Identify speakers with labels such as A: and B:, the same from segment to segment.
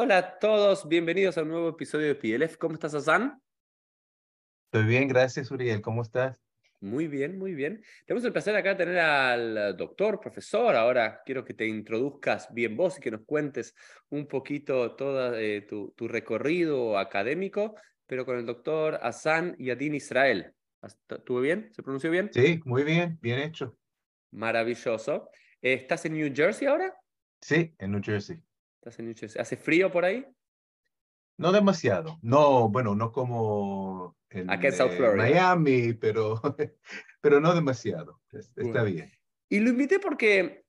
A: Hola a todos, bienvenidos a un nuevo episodio de PLF. ¿Cómo estás, Hassan?
B: Estoy bien, gracias, Uriel. ¿Cómo estás?
A: Muy bien, muy bien. Tenemos el placer acá de tener al doctor, profesor. Ahora quiero que te introduzcas bien vos y que nos cuentes un poquito todo eh, tu, tu, recorrido académico, pero con el doctor Hassan Yadin Israel. ¿Estuvo bien? ¿Se pronunció bien?
B: Sí, muy bien, bien hecho.
A: Maravilloso. ¿Estás en New Jersey ahora?
B: Sí, en New Jersey.
A: ¿Estás en New Jersey? ¿Hace frío por ahí?
B: No demasiado. No, bueno, no como en,
A: Acá en South Florida.
B: Miami, pero, pero no demasiado. Está
A: Bueno.
B: bien.
A: Y lo invité porque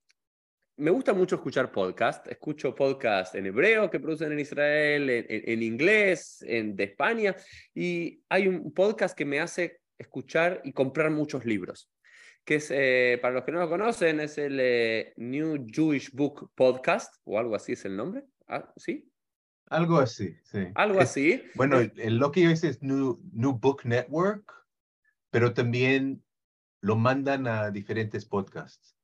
A: me gusta mucho escuchar podcast. Escucho podcast en hebreo que producen en Israel, en, en- en inglés, en, de España. Y hay un podcast que me hace escuchar y comprar muchos libros. Que es, eh, para los que no lo conocen, es el eh, New Jewish Book Podcast, o algo así es el nombre. Ah, ¿Sí?
B: Algo así, sí.
A: Algo
B: Es-
A: así.
B: Bueno,
A: Eh,
B: lo que yo hice es New, New Book Network, pero también lo mandan a diferentes podcasts.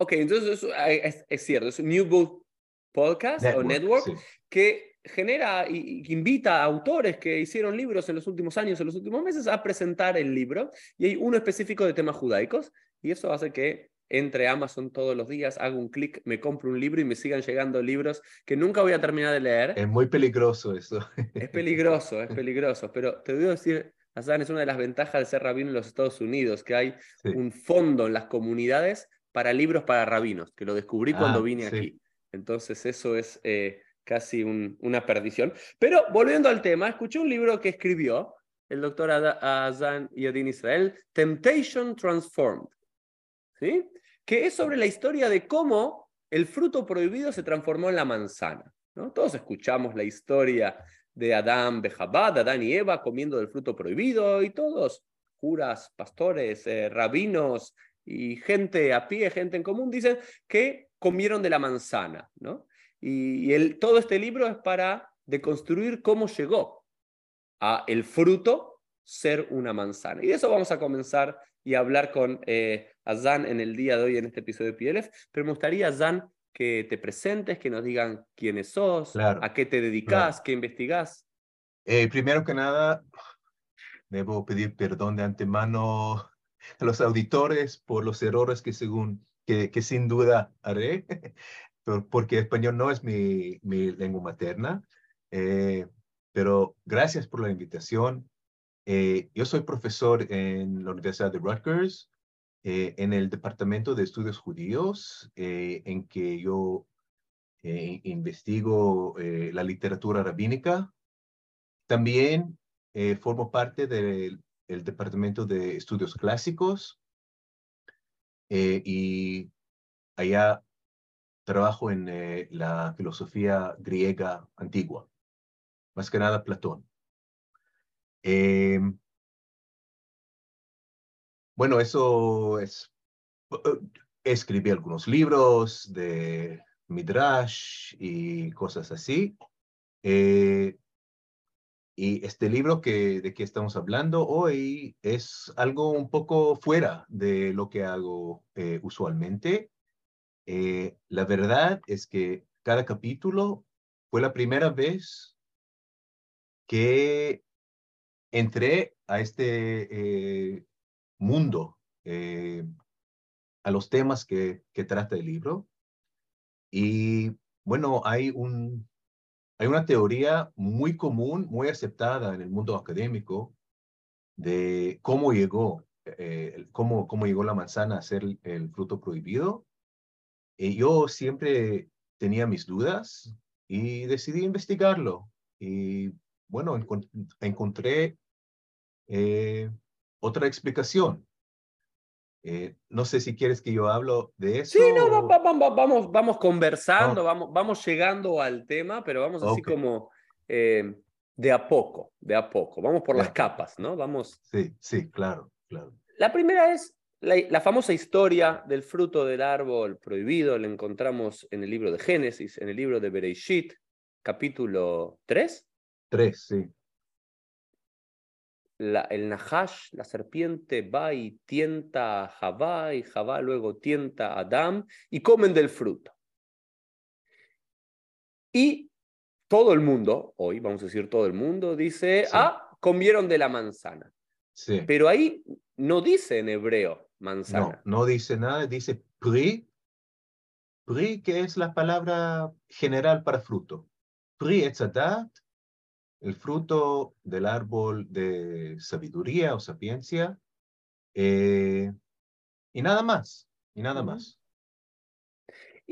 A: Ok, entonces es, es- es cierto, es New Book Podcast o Network
B: sí.
A: que genera y, invita a autores que hicieron libros en los últimos años, en los últimos meses, a presentar el libro. Y hay uno específico de temas judaicos. Y eso hace que entre Amazon todos los días, hago un clic, me compro un libro y me sigan llegando libros que nunca voy a terminar de leer.
B: Es muy peligroso eso.
A: Es peligroso, es peligroso. Pero te debo decir, Hassan, es una de las ventajas de ser rabino en los Estados Unidos, que hay
B: Sí.
A: un fondo en las comunidades para libros para rabinos, que lo descubrí cuando
B: Ah,
A: vine
B: sí.
A: aquí. Entonces eso es eh, casi un- una perdición. Pero volviendo al tema, escuché un libro que escribió el doctor Azan Yodin Israel, Temptation Transformed, ¿sí? que es sobre la historia de cómo el fruto prohibido se transformó en la manzana. ¿no? Todos escuchamos la historia de Adán, Bejabad, Adán y Eva comiendo del fruto prohibido y todos, curas, pastores, eh, rabinos y gente a pie, gente en común, dicen que comieron de la manzana. ¿no? Y, y el, todo este libro es para deconstruir cómo llegó a el fruto ser una manzana. Y de eso vamos a comenzar y hablar con eh, Azan en el día de hoy en este episodio de PLF. Pero me gustaría, Azan, que te presentes, que nos digan quiénes sos,
B: Claro,
A: a qué te dedicas, qué investigás.
B: Eh, primero que nada, debo pedir perdón de antemano a los auditores por los errores que según que, que sin duda haré, por- porque español no es mi, mi lengua materna. Eh, pero gracias por la invitación. Eh, yo soy profesor en la Universidad de Rutgers, eh, en el Departamento de Estudios Judíos, eh, en que yo eh, investigo eh, la literatura rabínica. También formo parte del el Departamento de Estudios Clásicos y allá trabajo en eh, la filosofía griega antigua, más que nada Platón. Em, bueno, eso es... eh, Escribí algunos libros de Midrash y cosas así. Eh, y este libro que, de que estamos hablando hoy es algo un poco fuera de lo que hago usualmente. Eh, la verdad es que cada capítulo fue la primera vez que entré a este eh, mundo, eh, a los temas que, trata el libro. Y bueno, hay un, hay una teoría muy común, muy aceptada en el mundo académico de cómo llegó, cómo, cómo llegó la manzana a ser el fruto prohibido. Y yo siempre tenía mis dudas y decidí investigarlo. Y bueno, encon- encontré eh, otra explicación. Eh, no sé si quieres que yo hablo de eso.
A: Sí, no, va- va- va- va- vamos, vamos conversando, vamos, vamos llegando al tema, pero vamos así
B: Ok.
A: como eh, de a poco, de a poco. Vamos por
B: De a
A: las capas, ¿no? Vamos.
B: Sí, sí, claro, claro.
A: La primera es la, la famosa historia del fruto del árbol prohibido. La encontramos en el libro de Génesis, en el libro de Bereishit, capítulo 3.
B: Tres, sí.
A: la- el Nahash, la serpiente, va y tienta a Javá, y Javá luego tienta a Adán, y comen del fruto. Y todo el mundo, hoy vamos a decir todo el mundo, dice, ah, comieron de la manzana.
B: Sí.
A: Pero ahí no dice en hebreo manzana.
B: No, no dice nada, dice pri. Pri, que es la palabra general para fruto. Pri etzadat, el fruto del árbol de sabiduría o sapiencia. Eh, y nada más, y nada más.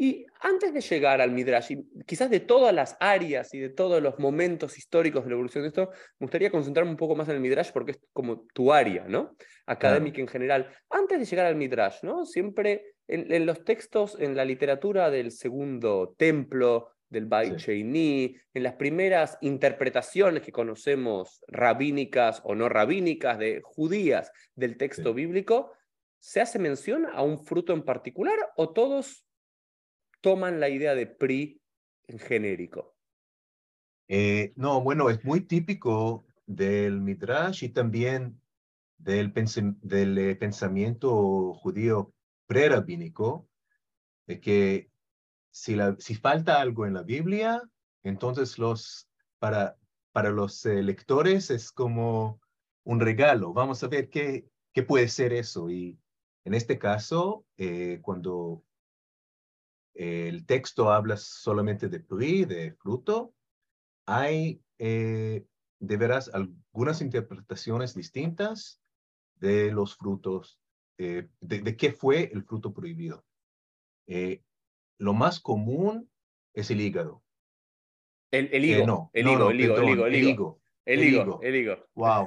A: Y antes de llegar al Midrash, y quizás de todas las áreas y de todos los momentos históricos de la evolución de esto, me gustaría concentrarme un poco más en el Midrash porque es como tu área, ¿no? Académica en general. Antes de llegar al Midrash, ¿no? Siempre en, los textos, en la literatura del segundo templo, del Bait Sheini, en las primeras interpretaciones que conocemos rabínicas o no rabínicas de judías del texto bíblico, ¿se hace mención a un fruto en particular o todos toman la idea de PRI en genérico?
B: Eh, no, bueno, es muy típico del Midrash y también del, del eh, pensamiento judío prerabínico, de que si, la, si falta algo en la Biblia, entonces los, para, para los eh, lectores es como un regalo. Vamos a ver qué, qué puede ser eso. Y en este caso, cuando el texto habla solamente de pri, de fruto. Hay, eh, de veras, algunas interpretaciones distintas de los frutos, eh, de, qué fue el fruto prohibido. Eh, lo más común es el hígado.
A: El, el higo. no, el, higo, el, higo, el, higo, el, higo, el higo. El higo.
B: Wow.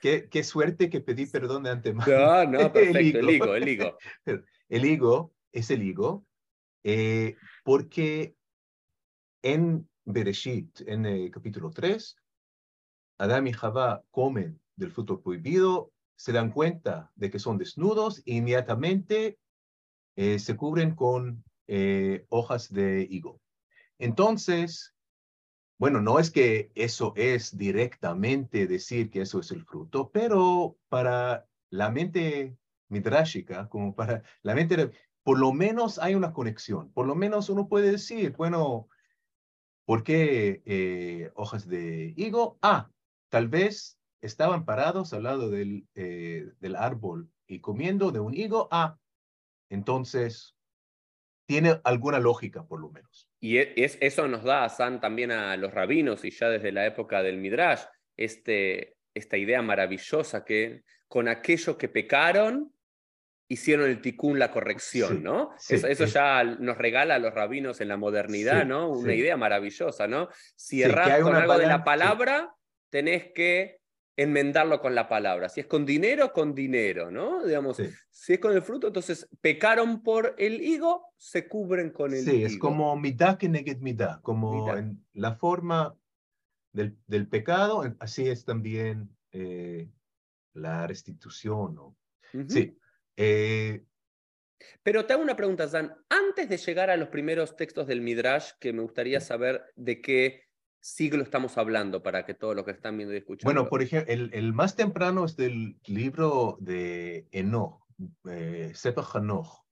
B: qué, qué suerte que pedí perdón de antemano.
A: No, no, perfecto. El higo, el higo.
B: El higo es el higo eh, porque en Bereshit, en el capítulo 3, Adán y Jabá comen del fruto prohibido, se dan cuenta de que son desnudos e inmediatamente eh, se cubren con eh, hojas de higo. Entonces, bueno, no es que eso es directamente decir que eso es el fruto, pero para la mente midrashica, como para la mente por lo menos hay una conexión. Por lo menos uno puede decir, bueno, ¿por qué eh, hojas de higo? Ah, tal vez estaban parados al lado del, eh, del árbol y comiendo de un higo. Ah, entonces tiene alguna lógica, por lo menos.
A: Y e, es, eso nos da San también a los rabinos y ya desde la época del Midrash, este, esta idea maravillosa que con aquello que pecaron, hicieron el tikkun, la corrección, ¿no? eso, ya nos regala a los rabinos en la modernidad, ¿no? Una idea maravillosa, ¿no? Si erras con algo de la palabra, tenés que enmendarlo con la palabra. Si es con dinero, con dinero, ¿no? Digamos, si es con el fruto, entonces pecaron por el higo, se cubren con el higo.
B: Sí, es como mitad que neget mitad, como en la forma del, del, pecado, así es también eh, la restitución, ¿no? Sí, eh,
A: Pero te hago una pregunta, Dan. Antes de llegar a los primeros textos del Midrash, que me gustaría saber de qué siglo estamos hablando para que todos los que están viendo y escuchando.
B: Bueno, por ejemplo, el, más temprano es del libro de Enoch, eh, Sefer Hanoch,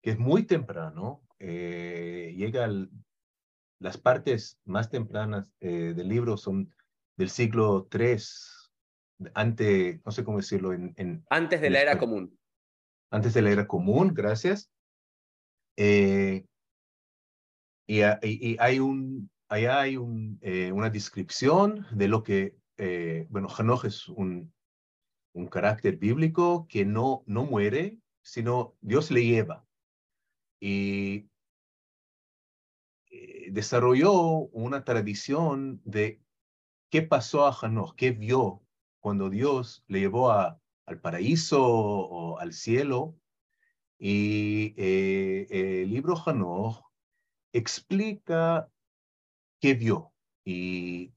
B: que es muy temprano. Eh, llega al, las partes más tempranas eh, del libro son del siglo III, ante, no sé cómo decirlo, en,
A: antes de la era común
B: antes de la era común, gracias. Eh, y, allá hay eh, una descripción de lo que, eh, bueno, Hanoch es un, carácter bíblico que no, no muere, sino Dios le lleva. Y desarrolló una tradición de qué pasó a Hanoch, qué vio cuando Dios le llevó a, al paraíso o al cielo. Y eh, el libro Hanoch explica qué vio. Y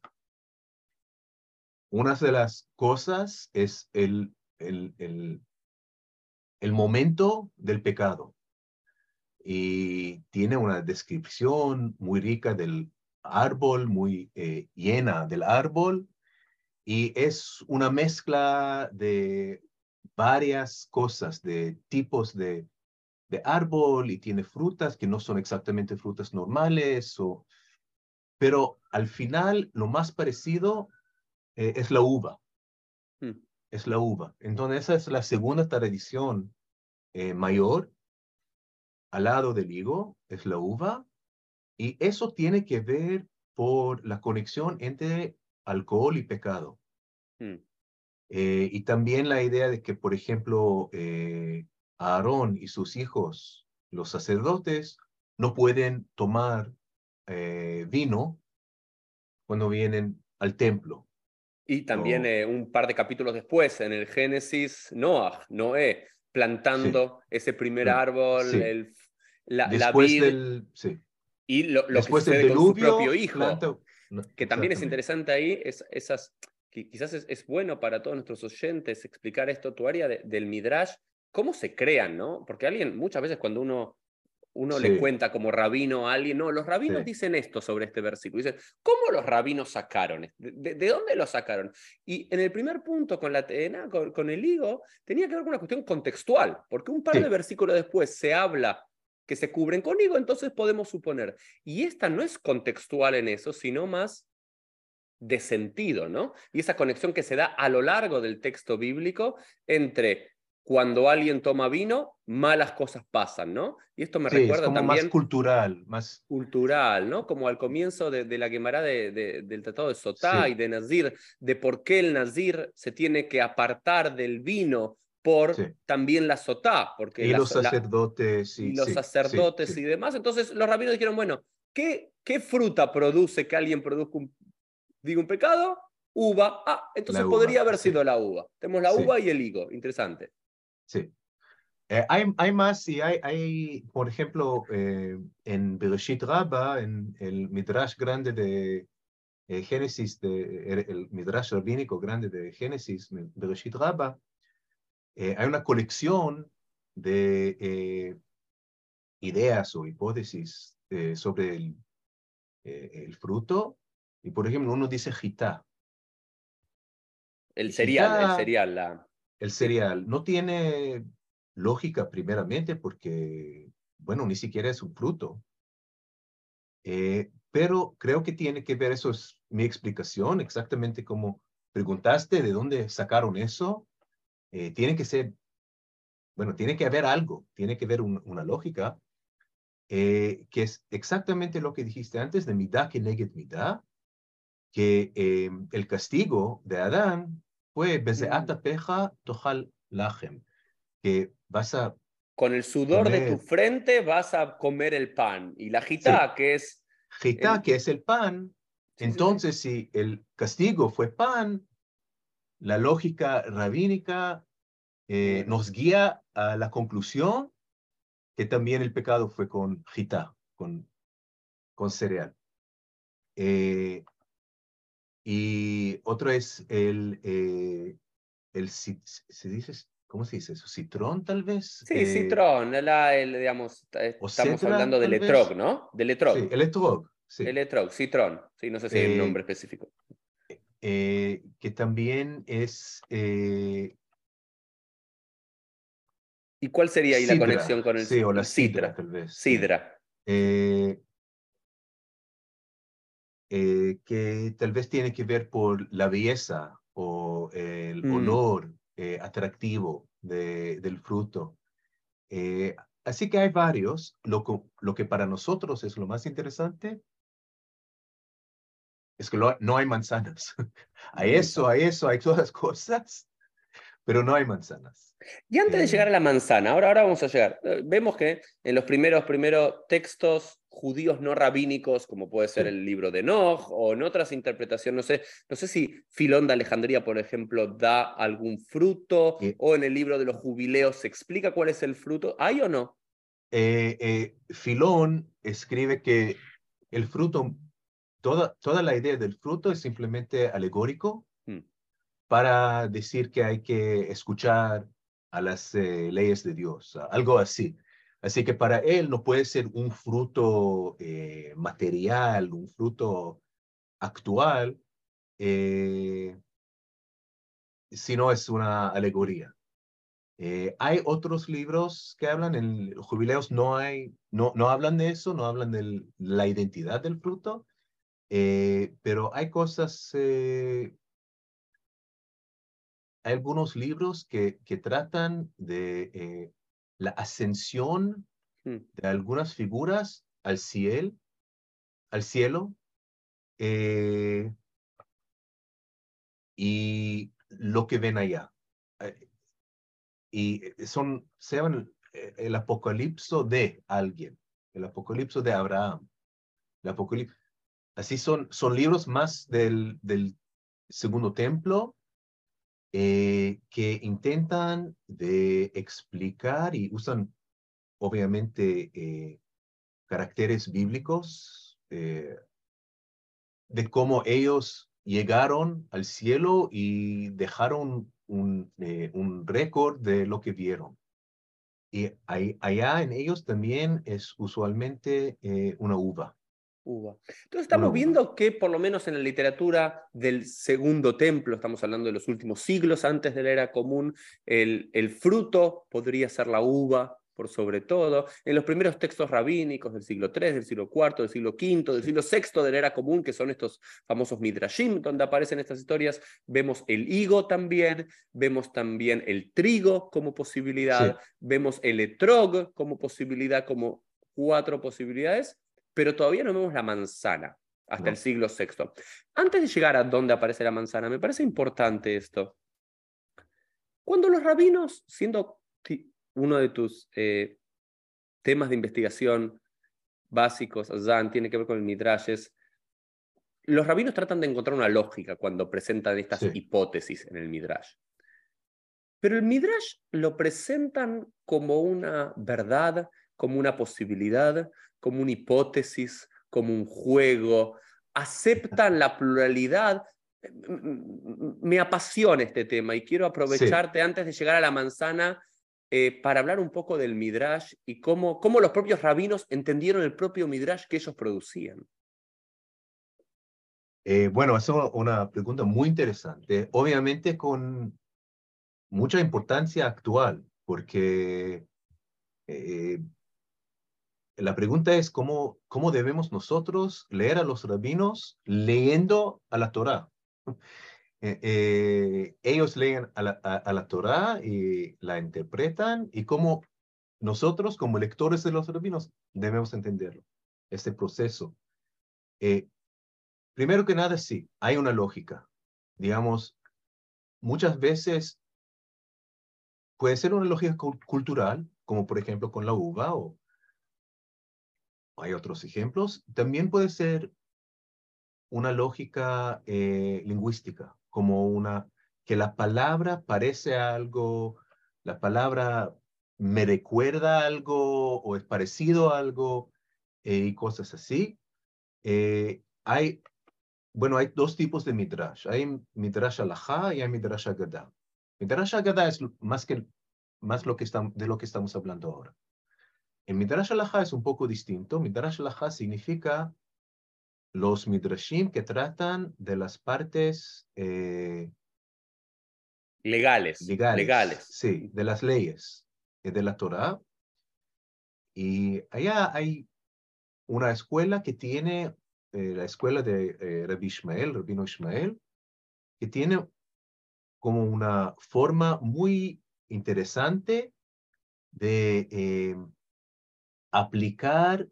B: una de las cosas es el, el, el, el momento del pecado. Y tiene una descripción muy rica del árbol, muy eh, llena del árbol, y es una mezcla de varias cosas, de tipos de, de árbol y tiene frutas que no son exactamente frutas normales o pero al final lo más parecido eh, es la uva.
A: Mm.
B: Es la uva. Entonces esa es la segunda tradición eh, mayor. Al lado del higo es la uva. Y eso tiene que ver por la conexión entre alcohol y pecado.
A: Mm.
B: Eh, y también la idea de que, por ejemplo, Aarón y sus hijos, los sacerdotes, no pueden tomar vino cuando vienen al templo.
A: Y también eh, un par de capítulos después, en el Génesis, Noah, Noé, plantando ese primer árbol, el, la,
B: después
A: vid,
B: del,
A: y lo, lo
B: después
A: que
B: del
A: con su propio hijo,
B: planta- no,
A: que también es interesante ahí, es, esas, que quizás es, es bueno para todos nuestros oyentes explicar esto, tu área de- del Midrash, cómo se crean, ¿no? Porque alguien, muchas veces cuando uno, uno le cuenta como rabino a alguien, no, los rabinos
B: Sí.
A: dicen esto sobre este versículo, dicen, ¿cómo los rabinos sacaron? ¿De, de- de dónde lo sacaron? Y en el primer punto con la TNA, con, con el higo, tenía que ver con una cuestión contextual, porque un par
B: Sí.
A: de versículos después se habla que se cubren con higo, entonces podemos suponer. Y esta no es contextual en eso, sino más de sentido, ¿no? Y esa conexión que se da a lo largo del texto bíblico entre cuando alguien toma vino, malas cosas pasan, ¿no? Y esto me
B: Sí, es
A: recuerda
B: como
A: también
B: más cultural, más...
A: cultural, ¿no? Como al comienzo de, de la Gemara de, de- del Tratado de Sotá
B: Sí.
A: y de Nazir, de por qué el Nazir se tiene que apartar del vino por
B: Sí.
A: también la Sotá, porque
B: Y
A: la
B: los
A: la-
B: sacerdotes,
A: y los sacerdotes y demás. Entonces los rabinos dijeron, bueno, ¿qué, ¿qué fruta produce que alguien produzca un, diga un pecado? Uva. Ah, entonces
B: uva,
A: podría haber
B: sí.
A: sido la uva. Tenemos la
B: Sí.
A: uva y el higo. Interesante.
B: Sí. Eh, hay, hay más, y hay, hay por ejemplo, eh, en Bereshit Rabba, en el Midrash grande de eh, Génesis, de, el, el Midrash rabínico grande de Génesis, Bereshit Rabba, eh, hay una colección de eh, ideas o hipótesis eh, sobre el, el fruto. Y por ejemplo, uno dice jitá,
A: El cereal, el cereal, la...
B: el cereal. No tiene lógica primeramente porque, bueno, ni siquiera es un fruto. Eh, pero creo que tiene que ver, eso es mi explicación, exactamente como preguntaste de dónde sacaron eso. Eh, tiene que ser, bueno, tiene que haber algo, tiene que haber un- una lógica, eh, que es exactamente lo que dijiste antes de midá que neget midá, que eh, el castigo de Adán fue bezeata peja tohal lachem, que vas a
A: Con el sudor de tu
B: Comer.
A: frente vas a comer el pan. Y la jitá, que es...
B: Jitá,
A: El-
B: que es el pan.
A: Sí, sí, sí.
B: Entonces, si el castigo fue pan, la lógica rabínica eh,
A: Bueno.
B: nos guía a la conclusión que también el pecado fue con jitá, con, con cereal. Eh, y otro es el, eh, el se dice, ¿cómo se dice eso? ¿Citrón, tal vez?
A: Sí,
B: Eh,
A: citrón, la, el, digamos, estamos hablando del etrog, ¿no? Del etrog.
B: Sí, el etrog, sí.
A: El etrog, citrón. Sí, no sé si hay un
B: Eh,
A: nombre específico.
B: eh, que también es eh,
A: ¿Y cuál sería ahí la conexión con el
B: sí, o la sidra,
A: sidra?
B: tal vez.
A: Sidra.
B: Eh, eh, que tal vez tiene que ver por la belleza o el
A: Mm.
B: olor eh, atractivo de- del fruto. Eh, así que hay varios. Lo, que para nosotros es lo más interesante es que lo- no hay manzanas. hay eso, hay eso, hay todas las cosas, pero no hay manzanas.
A: Y antes de
B: Eh,
A: llegar a la manzana, ahora, ahora vamos a llegar. Eh, Vemos que en los primeros, primeros textos judíos no rabínicos, como puede ser el libro de Enoch, o en otras interpretaciones, no sé, no sé si Filón de Alejandría, por ejemplo, da algún fruto,
B: Y-
A: o en el libro de los jubileos se explica cuál es el fruto. ¿Hay o no?
B: eh, eh, Filón escribe que el fruto, toda, toda la idea del fruto es simplemente alegórico. Para decir que hay que escuchar a las eh, leyes de Dios, algo así. Así que para él no puede ser un fruto eh, material, un fruto actual, eh, sino es una alegoría. Eh, hay otros libros que hablan, en jubileos no hay, no, no hablan de eso, no hablan de la identidad del fruto, Eh, pero hay cosas, eh, hay algunos libros que, que tratan de eh, la ascensión
A: Hmm.
B: de algunas figuras al cielo, al cielo, eh, y lo que ven allá. Eh, y son, se llaman el apocalipso de alguien, el apocalipso de Abraham, el apocalipsis. Así son, son libros más del, del segundo templo eh, que intentan de explicar y usan obviamente eh, caracteres bíblicos eh, de cómo ellos llegaron al cielo y dejaron un, un récord de lo que vieron. Y ahí, allá en ellos también es usualmente una uva.
A: Uva. Entonces estamos viendo que por lo menos en la literatura del segundo templo, estamos hablando de los últimos siglos antes de la era común, el, el fruto podría ser la uva por sobre todo. En los primeros textos rabínicos del siglo III, del siglo IV, del siglo V, del siglo VI de la era común, que son estos famosos midrashim, donde aparecen estas historias, vemos el higo también, vemos también el trigo como posibilidad,
B: Sí.
A: vemos el etrog como posibilidad, como cuatro posibilidades, pero todavía no vemos la manzana hasta
B: No.
A: el siglo VI. Antes de llegar a dónde aparece la manzana, me parece importante esto. Cuando los rabinos, siendo uno de tus eh, temas de investigación básicos, Zan, tiene que ver con el Midrash, es, los rabinos tratan de encontrar una lógica cuando presentan estas
B: Sí.
A: hipótesis en el Midrash. Pero el Midrash lo presentan como una verdad, como una posibilidad, como una hipótesis, como un juego. Aceptan la pluralidad. M- m- Me apasiona este tema y quiero aprovecharte antes de llegar a la manzana eh, para hablar un poco del Midrash y cómo, cómo los propios rabinos entendieron el propio Midrash que ellos producían.
B: Eh, bueno, es una- una pregunta muy interesante, obviamente con mucha importancia actual, porque eh, la pregunta es cómo, cómo debemos nosotros leer a los rabinos leyendo a la Torá. Eh, eh, ellos leen a la, a, la Torá y la interpretan y cómo nosotros como lectores de los rabinos debemos entenderlo, este proceso. Eh, primero que nada, sí, hay una lógica. Digamos, muchas veces puede ser una lógica cul- cultural, como por ejemplo con la uva o hay otros ejemplos. También puede ser una lógica eh, lingüística, como una que la palabra parece algo, la palabra me recuerda algo o es parecido a algo eh, y cosas así. Eh, hay, bueno, hay dos tipos de midrash. Hay midrash alajá y hay midrash agadá. Midrash agadá es más que más lo que estamos, de lo que estamos hablando ahora. El midrash alajá es un poco distinto. Midrash alajá significa los midrashim que tratan de las partes eh,
A: Legales.
B: legales,
A: legales.
B: sí, de las leyes eh, de la Torá. Y allá hay una escuela que tiene, eh, la escuela de eh, Rabbi Ishmael, Rabino Ishmael, que tiene como una forma muy interesante de eh, aplicar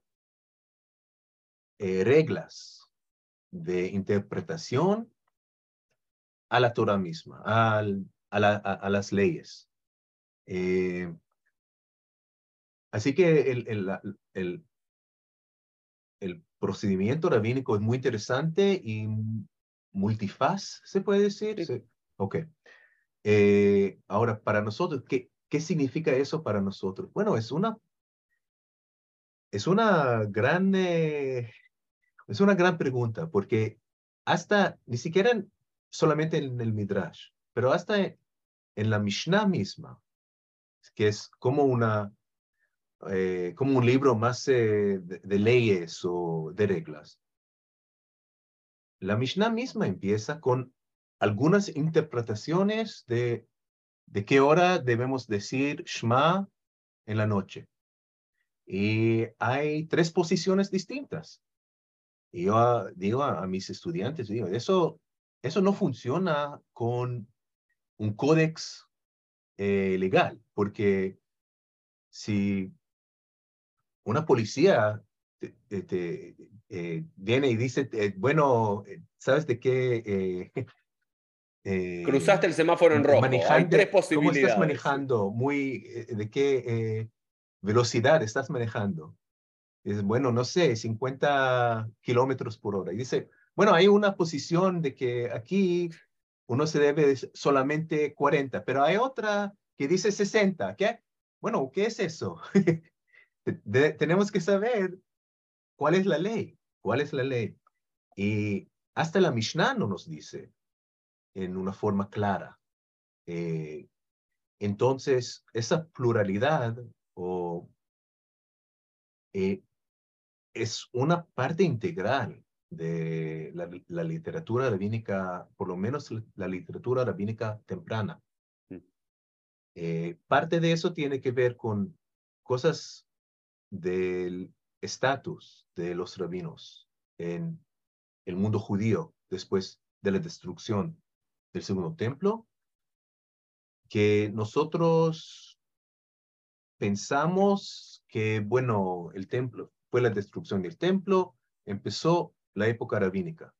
B: eh, reglas de interpretación a la Torah misma, al- a, la- a- a las leyes. Eh, así que el, el, la- el, el procedimiento rabínico es muy interesante y multifaz, ¿se puede decir?
A: Sí.
B: Sí. Ok. Eh, ahora, para nosotros, ¿qué, ¿qué significa eso para nosotros? Bueno, es una, es una gran, eh, es una gran pregunta, porque hasta, ni siquiera en- solamente en el Midrash, pero hasta en, la Mishnah misma, que es como una, eh, como un libro más eh, de, de leyes o de reglas. La Mishnah misma empieza con algunas interpretaciones de, de qué hora debemos decir Shema en la noche. Y hay tres posiciones distintas. Y yo digo a, mis estudiantes, digo, eso, eso no funciona con un códex eh, legal, porque si una policía te, eh, viene y dice, eh, bueno, ¿sabes de qué?
A: Cruzaste el semáforo en rojo. Hay tres posibilidades. ¿Cómo
B: estás manejando? Muy, ¿De qué velocidad estás manejando? Es, bueno, no sé, 50 kilómetros por hora. Y dice, bueno, hay una posición de que aquí uno se debe solamente 40, pero hay otra que dice 60. ¿Qué? Bueno, ¿qué es eso? tenemos que saber cuál es la ley, cuál es la ley. Y hasta la Mishnah no nos dice en una forma clara. Eh, entonces, esa pluralidad o eh, es una parte integral de la, literatura rabínica, por lo menos la, literatura rabínica temprana. Mm. Eh, parte de eso tiene que ver con cosas del estatus de los rabinos en el mundo judío después de la destrucción del segundo templo, que nosotros pensamos que, bueno, el templo, fue la destrucción del templo, empezó la época rabínica.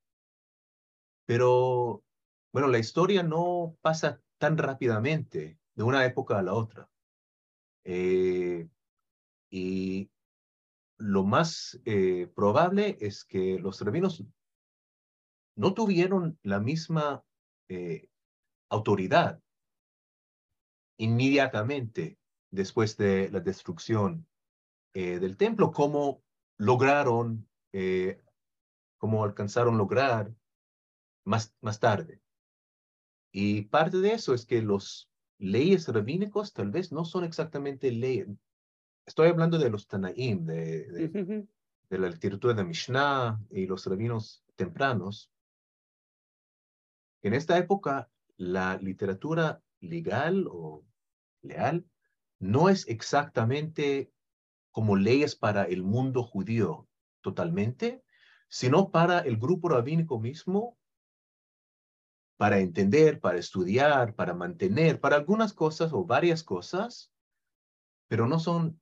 B: Pero, bueno, la historia no pasa tan rápidamente de una época a la otra. Eh, y lo más eh, probable es que los rabinos no tuvieron la misma eh, autoridad inmediatamente después de la destrucción eh, del templo, cómo lograron, eh, cómo alcanzaron lograr más, más tarde. Y parte de eso es que los leyes rabínicos tal vez no son exactamente leyes. Estoy hablando de los Tanaim, de, de, la literatura de Mishnah y los rabinos tempranos. En esta época, la literatura legal o leal no es exactamente como leyes para el mundo judío totalmente, sino para el grupo rabínico mismo, para entender, para estudiar, para mantener, para algunas cosas o varias cosas, pero no son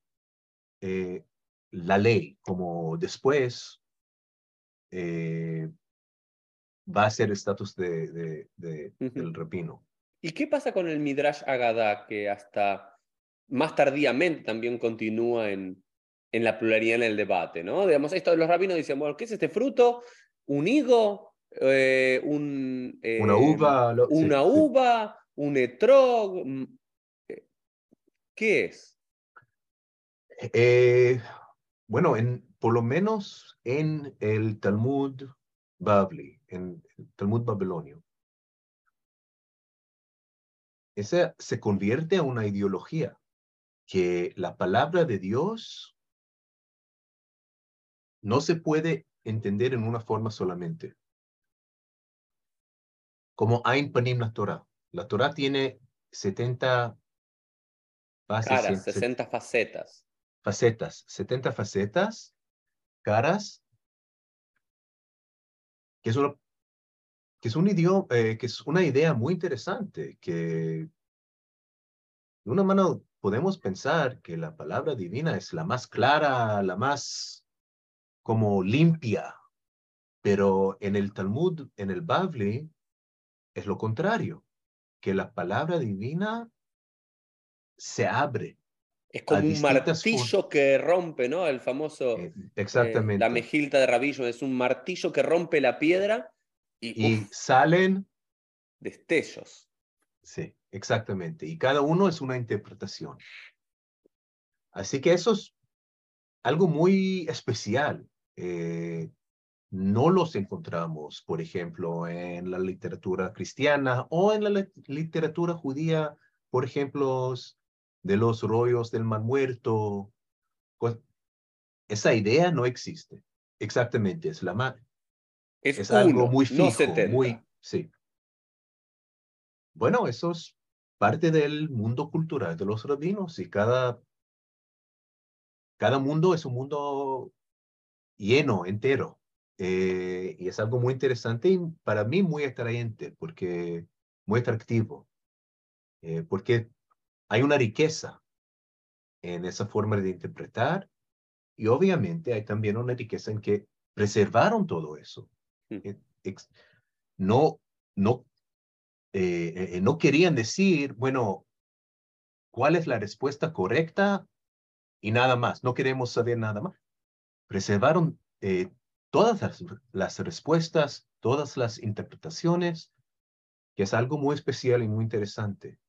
B: eh, la ley, como después eh, va a ser el estatus de, del rabino.
A: ¿Y qué pasa con el Midrash Agadá, que hasta más tardíamente también continúa en, en la pluralidad en el debate, ¿no? Digamos, esto de los rabinos dicen, bueno, ¿qué es este fruto? ¿Un higo? Eh, un,
B: una eh, uva.
A: una uva, un etrog. Mm, eh, ¿Qué es?
B: bueno, en, por lo menos en el Talmud Babli, en el Talmud babilonio, esa se convierte a una ideología que la palabra de Dios no se puede entender en una forma solamente. Como Ain Panim la Torah. La Torah tiene 70
A: Caras, 60 facetas.
B: Facetas, 70 facetas, caras, que es, que es un idioma, eh, que es una idea muy interesante, que de una mano podemos pensar que la palabra divina es la más clara, la más como limpia, pero en el Talmud, en el Bavli, es lo contrario, que la palabra divina se abre.
A: Es como un martillo que rompe, ¿no? El famoso.
B: Eh, exactamente.
A: la mejilta de Rabillo es un martillo que rompe la piedra
B: y, salen.
A: Destellos.
B: Sí, exactamente. Y cada uno es una interpretación. Así que eso es algo muy especial. Eh, no los encontramos, por ejemplo, en la literatura cristiana o en la literatura judía, por ejemplo, de los rollos del man muerto. Esa idea no existe. Exactamente, es la madre.
A: Es, algo muy fijo,
B: muy, sí. Bueno, eso es parte del mundo cultural de los rabinos y cada, cada mundo es un mundo lleno, entero. eh, y es algo muy interesante y para mí muy atrayente, porque muy atractivo, eh, porque hay una riqueza en esa forma de interpretar y obviamente hay también una riqueza en que preservaron todo eso.
A: Mm.
B: Eh, No, no, no querían decir, bueno, ¿cuál es la respuesta correcta? Y nada más, no queremos saber nada más. Preservaron todas las, respuestas, todas las interpretaciones, que es algo muy especial y muy interesante.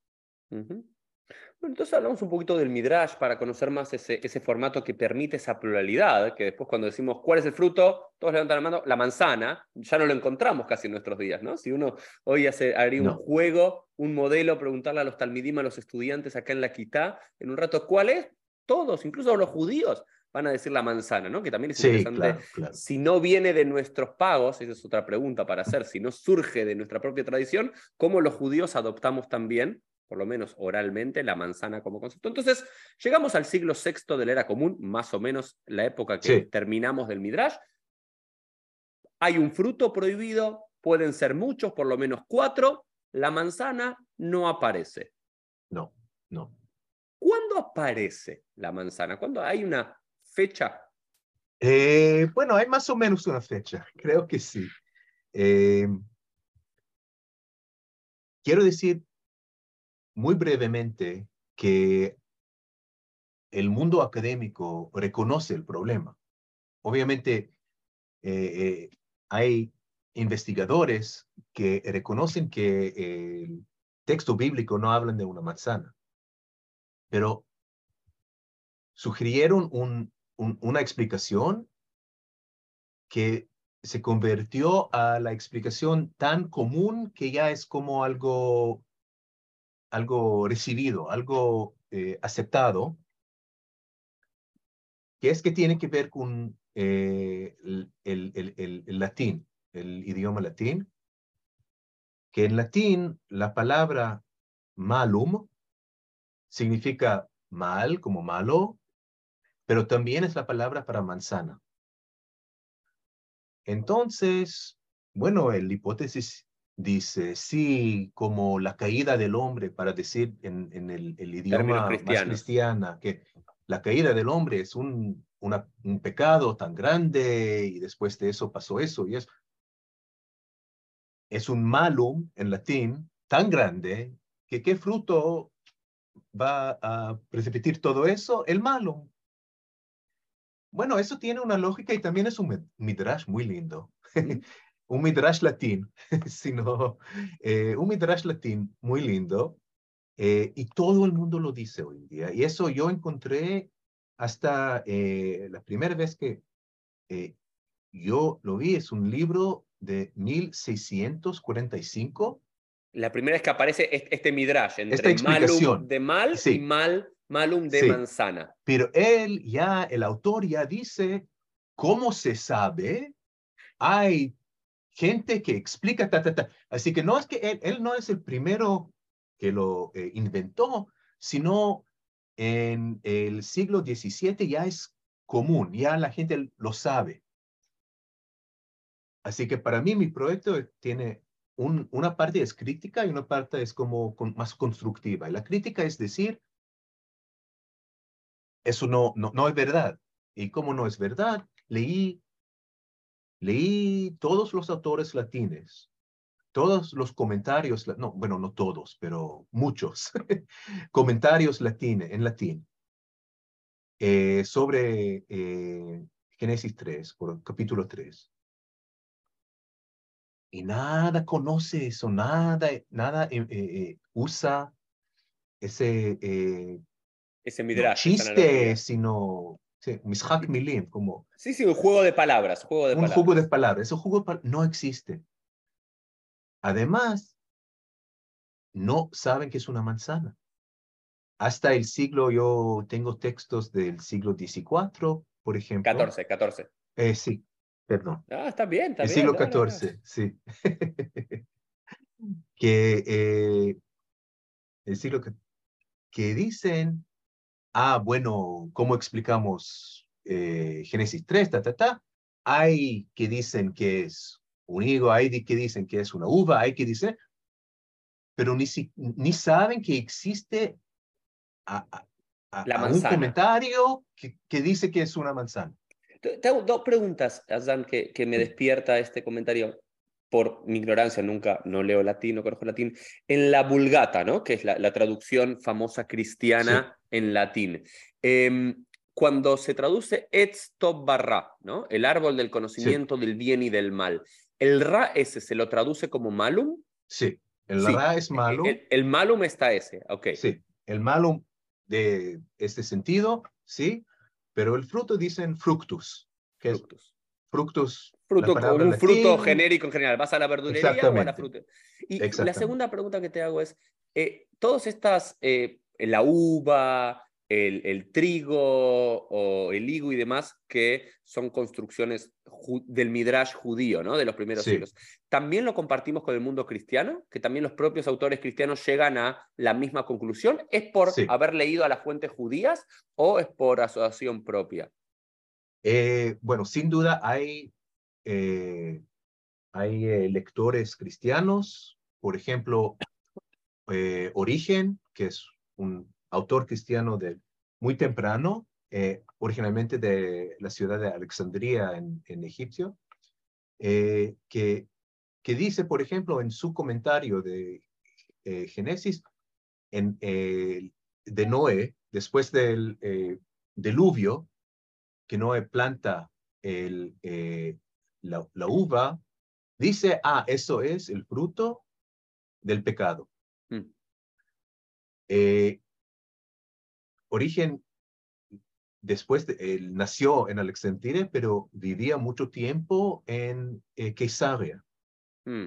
A: Bueno, entonces hablamos un poquito del Midrash para conocer más ese, ese formato que permite esa pluralidad, que después cuando decimos cuál es el fruto, todos levantan la mano, la manzana, ya no lo encontramos casi en nuestros días, ¿no? Si uno hoy hace, haría un juego, un modelo, preguntarle a los talmidim, a los estudiantes acá en la Quitá, en un rato, ¿cuál es? Todos, incluso los judíos, van a decir la manzana, ¿no? Que también es interesante. Si no viene de nuestros pagos, esa es otra pregunta para hacer, si no surge de nuestra propia tradición, ¿cómo los judíos adoptamos también, por lo menos oralmente, la manzana como concepto? Entonces, llegamos al siglo VI de la era común, más o menos la época que terminamos del Midrash. Hay un fruto prohibido, pueden ser muchos, por lo menos cuatro. La manzana no aparece.
B: No, no.
A: ¿Cuándo aparece la manzana? ¿Cuándo hay una fecha?
B: Eh, bueno, hay más o menos una fecha, creo que sí. Eh, quiero decir muy brevemente que el mundo académico reconoce el problema. Obviamente, eh, hay investigadores que reconocen que el texto bíblico no habla de una manzana, pero sugirieron un una explicación que se convirtió a la explicación tan común que ya es como algo, algo recibido, algo eh, aceptado, que es que tiene que ver con eh, el, latín, el idioma latín, que en latín la palabra malum significa mal como malo, pero también es la palabra para manzana. Entonces, bueno, la hipótesis dice, sí, como la caída del hombre, para decir en, en el, el, idioma más cristiana, que la caída del hombre es un, una, un pecado tan grande y después de eso pasó eso y es, es un malum en latín tan grande que qué fruto va a precipitar todo eso? El malum. Bueno, eso tiene una lógica y también es un midrash muy lindo. un midrash latín, sino eh, un midrash latín muy lindo. Eh, y todo el mundo lo dice hoy en día. Y eso yo encontré hasta eh, la primera vez que yo lo vi, es un libro de 1645.
A: La primera vez que aparece este midrash entre Esta de mal y mal Malum de manzana.
B: Pero él ya, el autor ya dice, ¿cómo se sabe? Hay gente que explica, ta, ta, ta. Así que no es que él, no es el primero que lo eh, inventó, sino en el siglo XVII ya es común, ya la gente lo sabe. Así que para mí mi proyecto tiene un, una parte es crítica y una parte es como más constructiva. Y la crítica es decir, eso no, no, no es verdad. ¿Y cómo no es verdad? Leí, leí todos los autores latines, todos los comentarios, no, bueno, no todos, pero muchos comentarios latines, en latín eh, sobre eh, Génesis 3, por capítulo 3. Y nada conoce eso, nada, nada eh, usa ese
A: ese midrash.
B: chiste, sino sí, mishak milim, como...
A: Sí, sí, un juego de palabras. Juego de
B: un juego de palabras. Ese juego no existe. Además, no saben que es una manzana. Hasta el siglo, yo tengo textos del siglo XIV, por ejemplo.
A: 14, 14.
B: Eh, sí, perdón.
A: Ah, está bien, está
B: el
A: bien.
B: siglo XIV, sí. que eh, el siglo que dicen ah, bueno, ¿cómo explicamos eh, Génesis 3, ta, ta, ta? hay que dicen que es un higo, hay que dicen que es una uva, hay que dicen, pero ni, ni saben que existe un comentario que, que, dice que es una manzana.
A: Tengo dos preguntas, Azan, que, que me despierta este comentario por mi ignorancia, nunca, no leo latín, no conozco latín, en la Vulgata, ¿no? que es la, traducción famosa cristiana en latín. Em, cuando se traduce etz top barra, ¿no? el árbol del conocimiento del bien y del mal, ¿el ra ese se lo traduce como malum?
B: Sí, el ra es malum.
A: El, malum está ese, ok.
B: Sí, el malum de este sentido, sí, pero el fruto dicen fructus, que fructus. fructus
A: Fruto, un fruto genérico en general. ¿Vas a la verdulería o a la fruta? Y la segunda pregunta que te hago es, eh, todas estas, eh, la uva, el, el, trigo o el higo y demás, que son construcciones del midrash judío, ¿no? De los primeros siglos. ¿También lo compartimos con el mundo cristiano? ¿Que también los propios autores cristianos llegan a la misma conclusión? ¿Es por haber leído a las fuentes judías o es por asociación propia?
B: Eh, bueno, sin duda hay eh, hay eh, lectores cristianos, por ejemplo, Origen, que es un autor cristiano de muy temprano, originalmente de la ciudad de Alexandría en, en Egipcio, que, que dice, por ejemplo, en su comentario de Génesis, en, de Noé, después del diluvio, que Noé planta el, la, uva, dice, ah, eso es el fruto del pecado. Eh, origen, después, de, él nació en Alexandria, pero vivía mucho tiempo en eh, mm.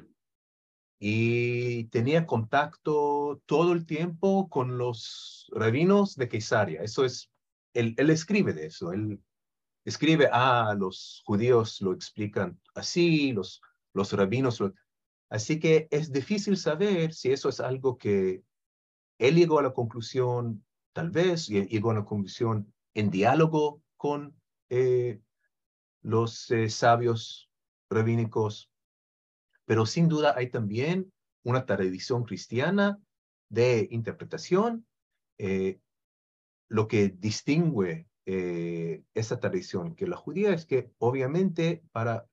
B: Y tenía contacto todo el tiempo con los rabinos de Quesaria. Eso es, él, él escribe de eso. Él escribe, ah, los judíos lo explican así, los, los rabinos lo... Así que es difícil saber si eso es algo que él llegó a la conclusión, tal vez, llegó a la conclusión en diálogo con eh, los eh, sabios rabínicos, pero sin duda hay también una tradición cristiana de interpretación. Eh, lo que distingue esa tradición, que la judía es que obviamente para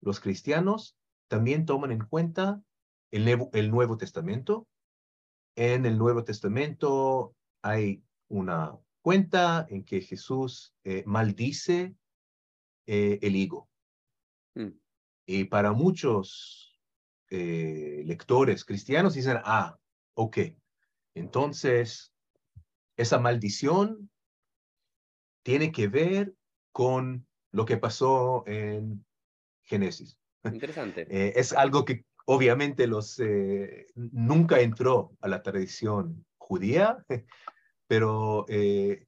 B: los cristianos también toman en cuenta el Nuevo Testamento. En el Nuevo Testamento hay una cuenta en que Jesús eh, maldice eh, el higo. Mm. Y para muchos lectores cristianos dicen, ah, ok, entonces esa maldición tiene que ver con lo que pasó en Génesis.
A: Interesante.
B: Eh, es algo que obviamente los, eh, nunca entró a la tradición judía, pero eh,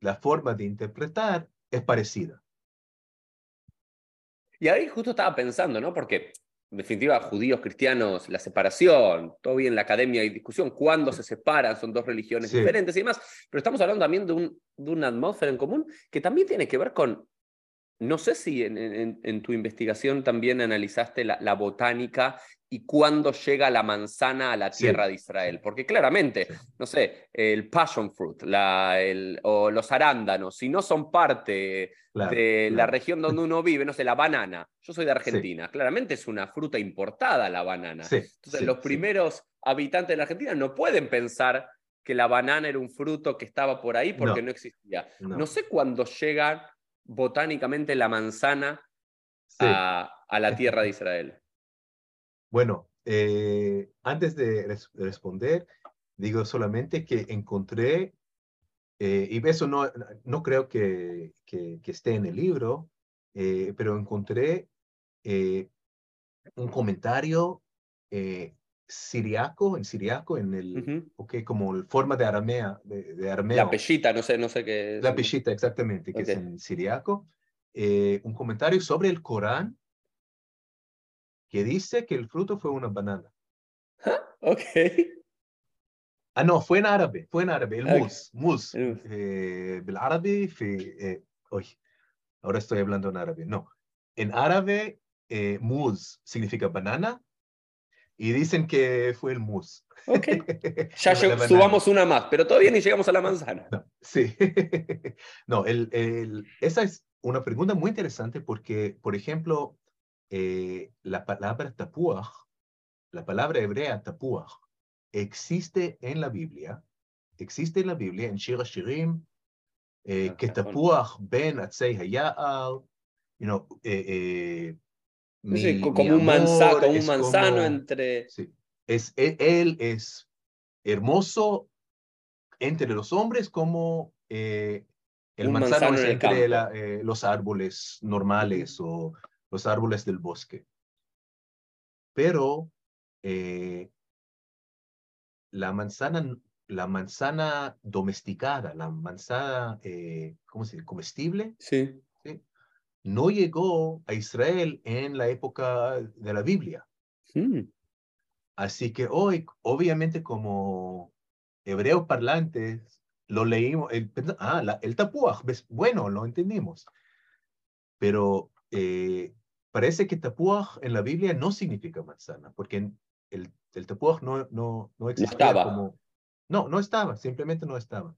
B: la forma de interpretar es parecida.
A: Y ahí justo estaba pensando, ¿no? Porque en definitiva, judíos, cristianos, la separación, todo bien, la academia hay discusión, cuándo se separan, son dos religiones diferentes y demás, pero estamos hablando también de, un, de una atmósfera en común que también tiene que ver con, no sé si en, en, tu investigación también analizaste la, la, botánica y cuándo llega la manzana a la tierra de Israel, porque claramente, no sé, el passion fruit la, el, o los arándanos, si no son parte de la región donde uno vive, no sé, la banana, yo soy de Argentina, claramente es una fruta importada la banana. Entonces los primeros habitantes de la Argentina no pueden pensar que la banana era un fruto que estaba por ahí porque no, existía. No. sé cuándo llega botánicamente la manzana a, a la tierra de Israel.
B: Bueno, eh, antes de responder, digo solamente que encontré, eh, y eso no, no creo que, que, esté en el libro, eh, pero encontré un comentario siriaco, en siriaco, en el, como forma de aramea, de, arameo.
A: La peshita, no sé, no sé qué.
B: La peshita, exactamente, que es en siriaco. un comentario sobre el Corán que dice que el fruto fue una banana.
A: Ok.
B: Ah, no, fue en árabe, fue en árabe, el mus, mus. Eh, árabe, eh, ahora estoy hablando en árabe, no. en árabe, eh, muz significa banana y dicen que fue el mus.
A: Ok. Ya subamos una más, pero todavía ni llegamos a la manzana.
B: sí. no, el, el, esa es una pregunta muy interesante porque, por ejemplo, eh, la palabra tapuaj, la palabra hebrea tapuaj, existe en la Biblia, existe en la Biblia, en Shira Shirim, eh, que tapuaj ben atzei haya'al, you know, eh,
A: mi, como, un manzano, un manzano entre...
B: Sí. Es, e, él, es hermoso entre los hombres como eh, el manzano, es entre eh, los árboles normales o los árboles del bosque. Pero eh, la manzana, la manzana domesticada, la manzana, ¿cómo se dice? Comestible.
A: Sí
B: no llegó a Israel en la época de la Biblia.
A: Hmm.
B: Así que hoy, obviamente como hebreos parlantes, lo leímos, el, ah, el tapuaj, bueno, lo entendimos. Pero eh, parece que tapuaj en la Biblia no significa manzana, porque el, el tapuaj no, no, no existía
A: estaba.
B: como... No, no estaba, simplemente no estaba.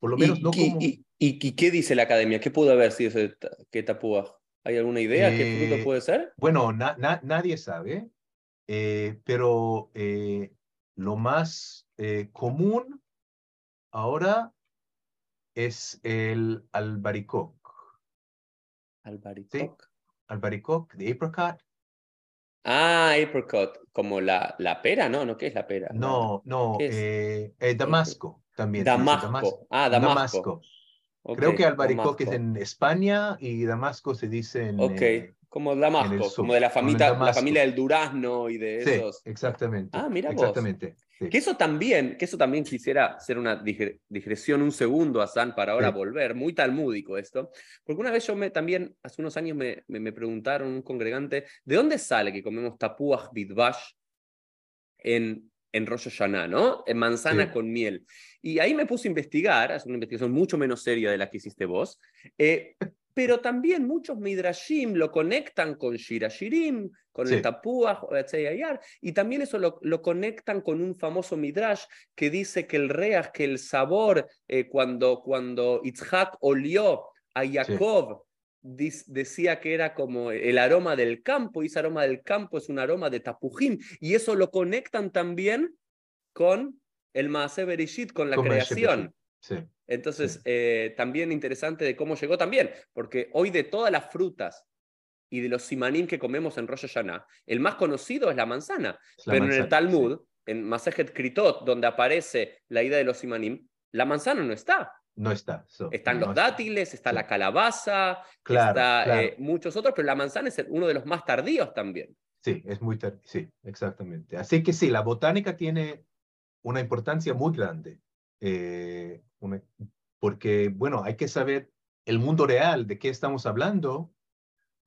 B: Por lo menos no como...
A: ¿Y, qué dice la academia? ¿Qué pudo haber sido ese que tapúa? ¿Hay alguna idea? ¿Qué fruto eh, puede ser?
B: Bueno, nadie sabe, eh, pero eh, lo más común ahora es el albaricoque.
A: ¿Albaricoque?
B: albaricoque de apricot.
A: Ah, apricot, como la, la pera, ¿no? ¿No qué es la pera?
B: No, no, Damasco también.
A: Damasco. Ah, Damasco.
B: Creo que albaricoque es en España y Damasco se dice en.
A: Ok, como Damasco, como de la familia, la familia del durazno y de esos.
B: Sí, exactamente.
A: Ah, mira
B: Exactamente.
A: Que eso también, que eso también quisiera hacer una digresión un segundo, San, para ahora volver, muy talmúdico esto, porque una vez yo me, también, hace unos años me, me, preguntaron un congregante, ¿de dónde sale que comemos tapuaj bidbash en, en Rosh Hashanah, ¿no? En manzana con miel. Y ahí me puse a investigar, hacer una investigación mucho menos seria de la que hiciste vos, eh, pero también muchos midrashim lo conectan con Shira Shirim, con el Tapuah, y también eso lo, lo, conectan con un famoso midrash que dice que el reas, que el sabor, eh, cuando, cuando Itzhak olió a Jacob, decía que era como el aroma del campo, y ese aroma del campo es un aroma de Tapujim, y eso lo conectan también con el Maase Bereshit, con la creación. Entonces, eh, también interesante de cómo llegó también, porque hoy de todas las frutas y de los simanim que comemos en Rosh Hashanah, el más conocido es la manzana, pero en el Talmud, en Masejet Kritot, donde aparece la idea de los simanim, la manzana no está.
B: No está.
A: Están los dátiles, está la calabaza, está eh, muchos otros, pero la manzana es uno de los más tardíos también.
B: Sí, es muy tardío, sí, exactamente. Así que sí, la botánica tiene una importancia muy grande, eh, porque, bueno, hay que saber el mundo real de qué estamos hablando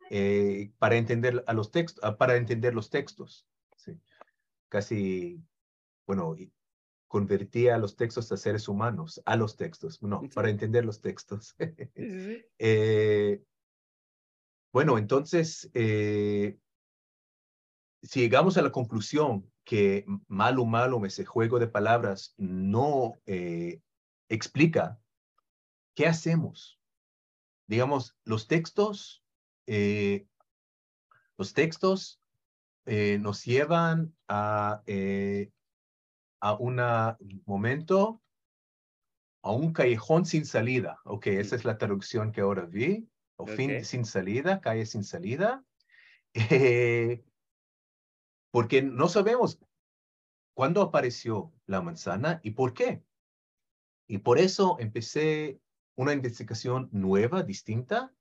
B: eh, para, entender a los textos, ah, para entender los textos. Sí. Casi, bueno, convertía a los textos a seres humanos, a los textos, no, para entender los textos. Eh, bueno, entonces, si llegamos a la conclusión que malo, malo, ese juego de palabras no eh, explica qué hacemos. Digamos, los textos, eh, los textos eh, nos llevan a, a un momento, a un callejón sin salida. Ok, esa es la traducción que ahora vi. O fin sin salida, calle sin salida. porque no sabemos cuándo apareció la manzana y por qué. Y por eso empecé una investigación nueva, distinta,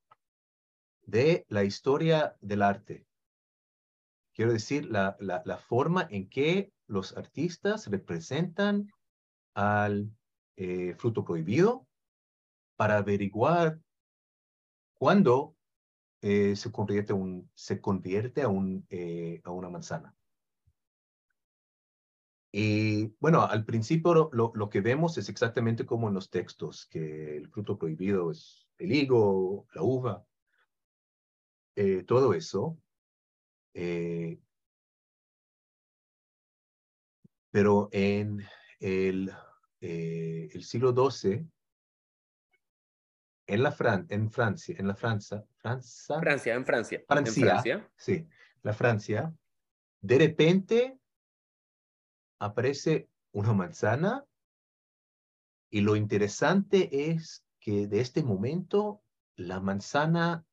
B: de la historia del arte. Quiero decir, la, la, forma en que los artistas representan al eh, fruto prohibido para averiguar cuándo eh, se, convierte un, se convierte a, un, eh, a una manzana. Y bueno, al principio lo, lo, que vemos es exactamente como en los textos, que el fruto prohibido es el higo, la uva. eh, todo eso, eh, pero en el, eh, el siglo XII, en, la Fran en Francia, en la Francia, Francia,
A: Francia, en Francia.
B: Francia,
A: En Francia.
B: sí, la Francia, de repente aparece una manzana y lo interesante es que de este momento la manzana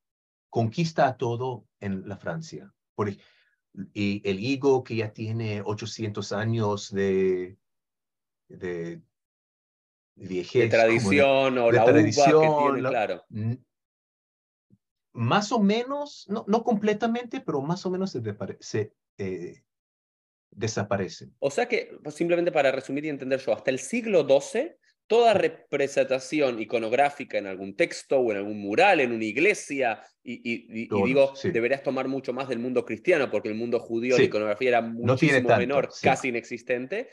B: conquista a todo en la Francia. Por, ej- y el higo que ya tiene 800 años de, de viejez.
A: De tradición o
B: de
A: la uva que
B: tradición,
A: tiene,
B: la-
A: claro.
B: Más o menos, no, no completamente, pero más o menos se, eh, desaparecen.
A: O sea que, pues, simplemente para resumir y entender yo, hasta el siglo XII, toda representación iconográfica en algún texto o en algún mural, en una iglesia, y, y- y- y
B: Todos,
A: digo,
B: sí.
A: deberías tomar mucho más del mundo cristiano, porque el mundo judío,
B: Sí.
A: la iconografía era
B: tiene
A: muchísimo
B: tanto,
A: menor,
B: sí.
A: casi inexistente.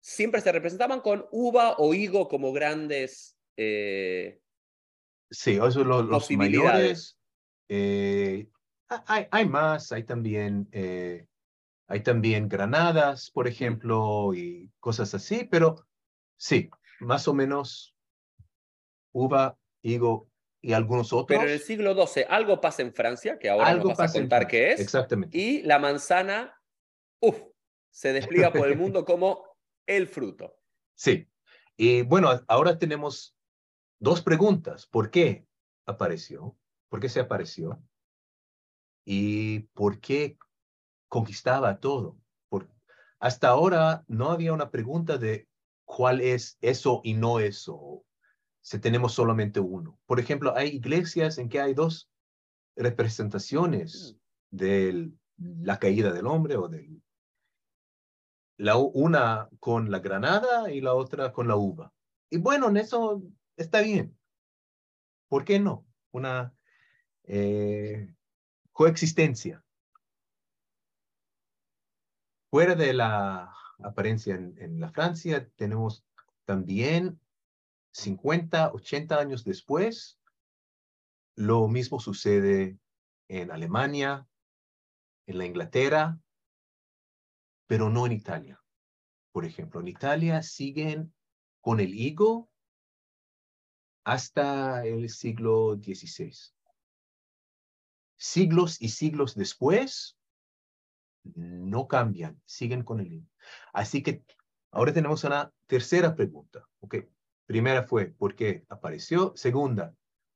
A: Siempre se representaban con uva o higo como grandes... eh,
B: sí eso lo- los mayores. eh, ha- hay, hay más, hay también, eh, hay también granadas, por ejemplo, y cosas así, pero sí, más o menos uva, higo y algunos otros.
A: Pero en el siglo XII algo pasa en Francia, que ahora
B: algo
A: nos vas a contar qué es,
B: Exactamente.
A: y la manzana, uf, se despliega por el mundo como el fruto.
B: Sí. Y bueno, ahora tenemos dos preguntas. ¿Por qué apareció? ¿Por qué se apareció? ¿Y por qué conquistaba todo? Por, hasta ahora no había una pregunta de cuál es eso y no eso. Si tenemos solamente uno. Por ejemplo, hay iglesias en que hay dos representaciones de la caída del hombre o del la, una con la granada y la otra con la uva. Y bueno, en eso está bien. ¿Por qué no? Una eh, coexistencia. Fuera de la apariencia en, en la Francia, tenemos también 50, 80 años después, lo mismo sucede en Alemania, en la Inglaterra, pero no en Italia. Por ejemplo, en Italia siguen con el higo hasta el siglo XVI. Siglos y siglos después, no cambian, siguen con el higo. Así que ahora tenemos una tercera pregunta. ¿ok? Primera fue, ¿por qué apareció? Segunda,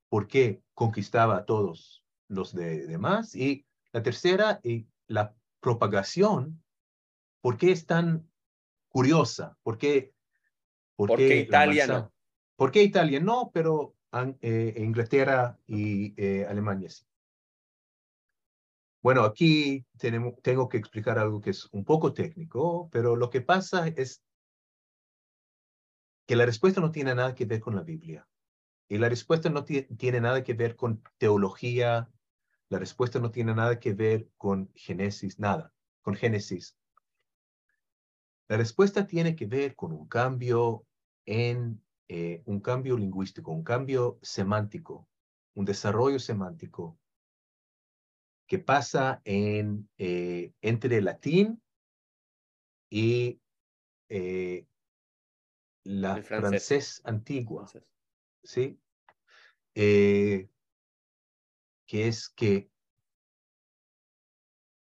B: ¿por qué conquistaba a todos los de- demás? Y la tercera, y la propagación ¿Por qué es tan curiosa? ¿Por qué,
A: ¿Por qué Italia no?
B: ¿Por qué Italia no? Pero eh, Inglaterra y eh, Alemania sí. Bueno, aquí tengo que explicar algo que es un poco técnico, pero lo que pasa es que la respuesta no tiene nada que ver con la Biblia. Y la respuesta no tie- tiene nada que ver con teología. La respuesta no tiene nada que ver con Génesis, nada, con Génesis. La respuesta tiene que ver con un cambio en eh, un cambio lingüístico, un cambio semántico, un desarrollo semántico que pasa en, eh, entre latín y eh, la
A: El francés.
B: francés antigua, ¿sí? Eh, que es que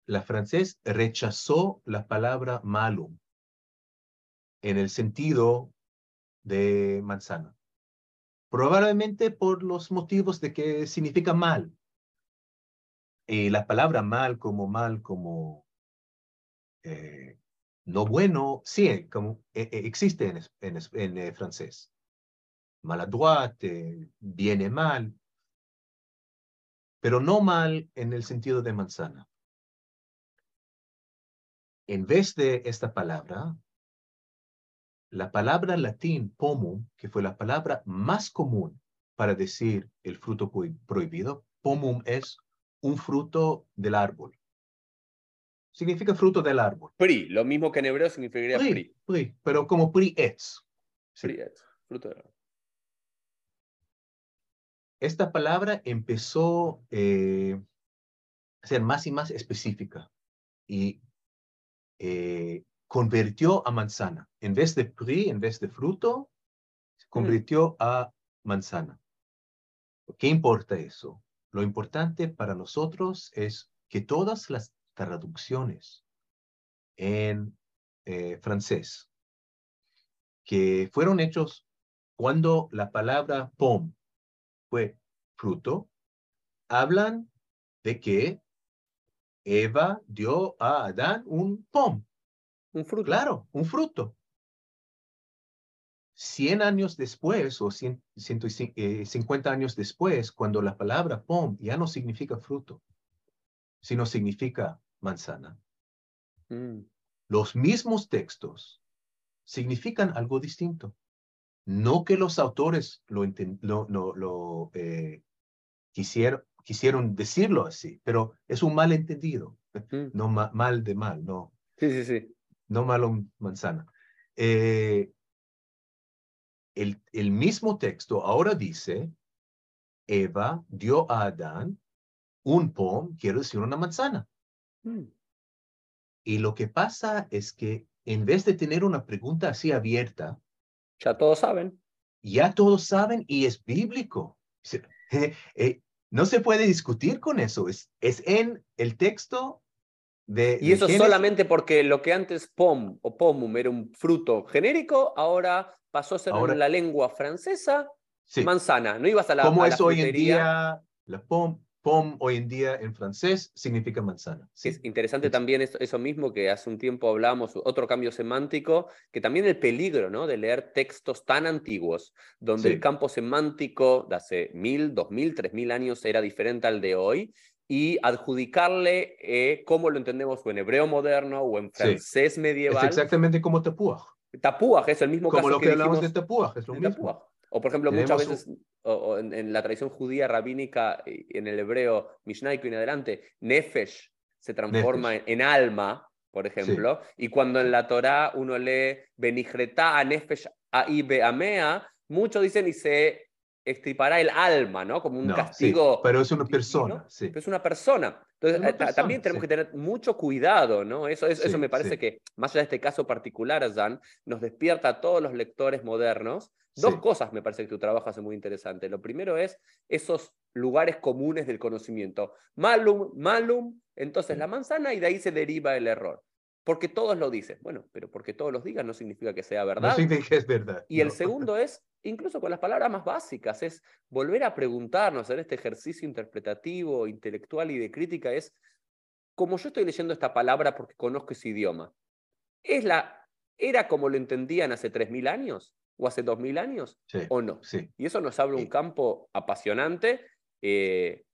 B: la francés rechazó la palabra malum en el sentido de manzana. Probablemente por los motivos de que significa mal. Y la palabra mal como mal como eh, no bueno, sí, como, eh, eh, existe en, en, en, eh, francés. Maladroit, eh, viene mal, pero no mal en el sentido de manzana. En vez de esta palabra, la palabra latín pomum, que fue la palabra más común para decir el fruto prohi- prohibido, pomum es un fruto del árbol. Significa fruto del árbol.
A: Pri, lo mismo que en hebreo significaría pri.
B: Pri, pri, pero como pri. Sí.
A: Pri es fruto del árbol.
B: Esta palabra empezó eh, ser más y más específica y eh, convirtió a manzana. En vez de pri, en vez de fruto, se
A: Mm.
B: convirtió a manzana. ¿Qué importa eso? Lo importante para nosotros es que todas las traducciones en eh, francés que fueron hechos cuando la palabra pom fue fruto, hablan de que Eva dio a Adán un pom,
A: Un fruto.
B: claro, un fruto. Cien años después o cien, ciento y cin- eh, cincuenta años después, cuando la palabra pom ya no significa fruto, sino significa manzana,
A: Mm.
B: los mismos textos significan algo distinto. No que los autores lo, enten- lo, lo- lo, eh, quisieron, quisieron decirlo así, pero es un malentendido,
A: Mm.
B: no ma- mal de mal, no,
A: Sí, sí, sí.
B: no malo manzana. Eh, el, el mismo texto ahora dice, Eva dio a Adán un pom, quiero decir una manzana.
A: Mm.
B: Y lo que pasa es que en vez de tener una pregunta así abierta,
A: Ya todos saben.
B: ya todos saben y es bíblico. Eh, no se puede discutir con eso. Es, es en el texto de.
A: Y
B: de
A: eso
B: Génesis.
A: solamente porque lo que antes pom o pomum era un fruto genérico, ahora pasó a ser
B: Ahora-
A: en la lengua francesa
B: Sí.
A: manzana. No ibas a la,
B: Como
A: a la
B: es hoy en día, la pom, pom hoy en día en francés significa manzana. Sí.
A: Es interesante
B: Es-
A: también eso, eso mismo que hace un tiempo hablamos, otro cambio semántico, que también el peligro ¿no? de leer textos tan antiguos, donde
B: Sí.
A: el campo semántico de hace mil, dos mil, tres mil años era diferente al de hoy, y adjudicarle eh, cómo lo entendemos o en hebreo moderno o en
B: Sí.
A: francés
B: Es
A: medieval.
B: exactamente como tapuaj.
A: Tapuaj es el mismo
B: Como
A: caso
B: lo que,
A: que
B: hablamos
A: dijimos
B: de tapuaj, es lo mismo.
A: O por ejemplo,
B: Tenemos
A: muchas
B: un-
A: veces o- o en, en la tradición judía rabínica, y en el hebreo mishnaico y en adelante, nefesh se transforma en, en alma, por ejemplo, y cuando en la Torá uno lee benijretá a nefesh ahí beamea, muchos dicen y se estripará el alma, ¿no? Como un
B: No, sí,
A: castigo.
B: pero es una persona, sí.
A: pero es una persona. Entonces, eh, también tenemos que tener mucho cuidado, ¿no? Eso, eso, me parece
B: sí.
A: que, más allá de este caso particular, Jan, nos despierta a todos los lectores modernos. Dos
B: Sí.
A: cosas me parece que tu trabajo hace muy interesante. Lo primero es esos lugares comunes del conocimiento. Malum, malum, entonces la manzana y de ahí se deriva el error. Porque todos lo dicen. Bueno, pero porque todos los digan no significa que sea
B: No
A: verdad.
B: significa que es verdad.
A: Y el
B: no.
A: segundo es, incluso con las palabras más básicas, es volver a preguntarnos en este ejercicio interpretativo, intelectual y de crítica, es, como yo estoy leyendo esta palabra porque conozco ese idioma, ¿es la, ¿era como lo entendían hace 3.000 años o hace 2.000 años
B: Sí,
A: o no?
B: sí.
A: Y eso nos abre un campo apasionante, eh,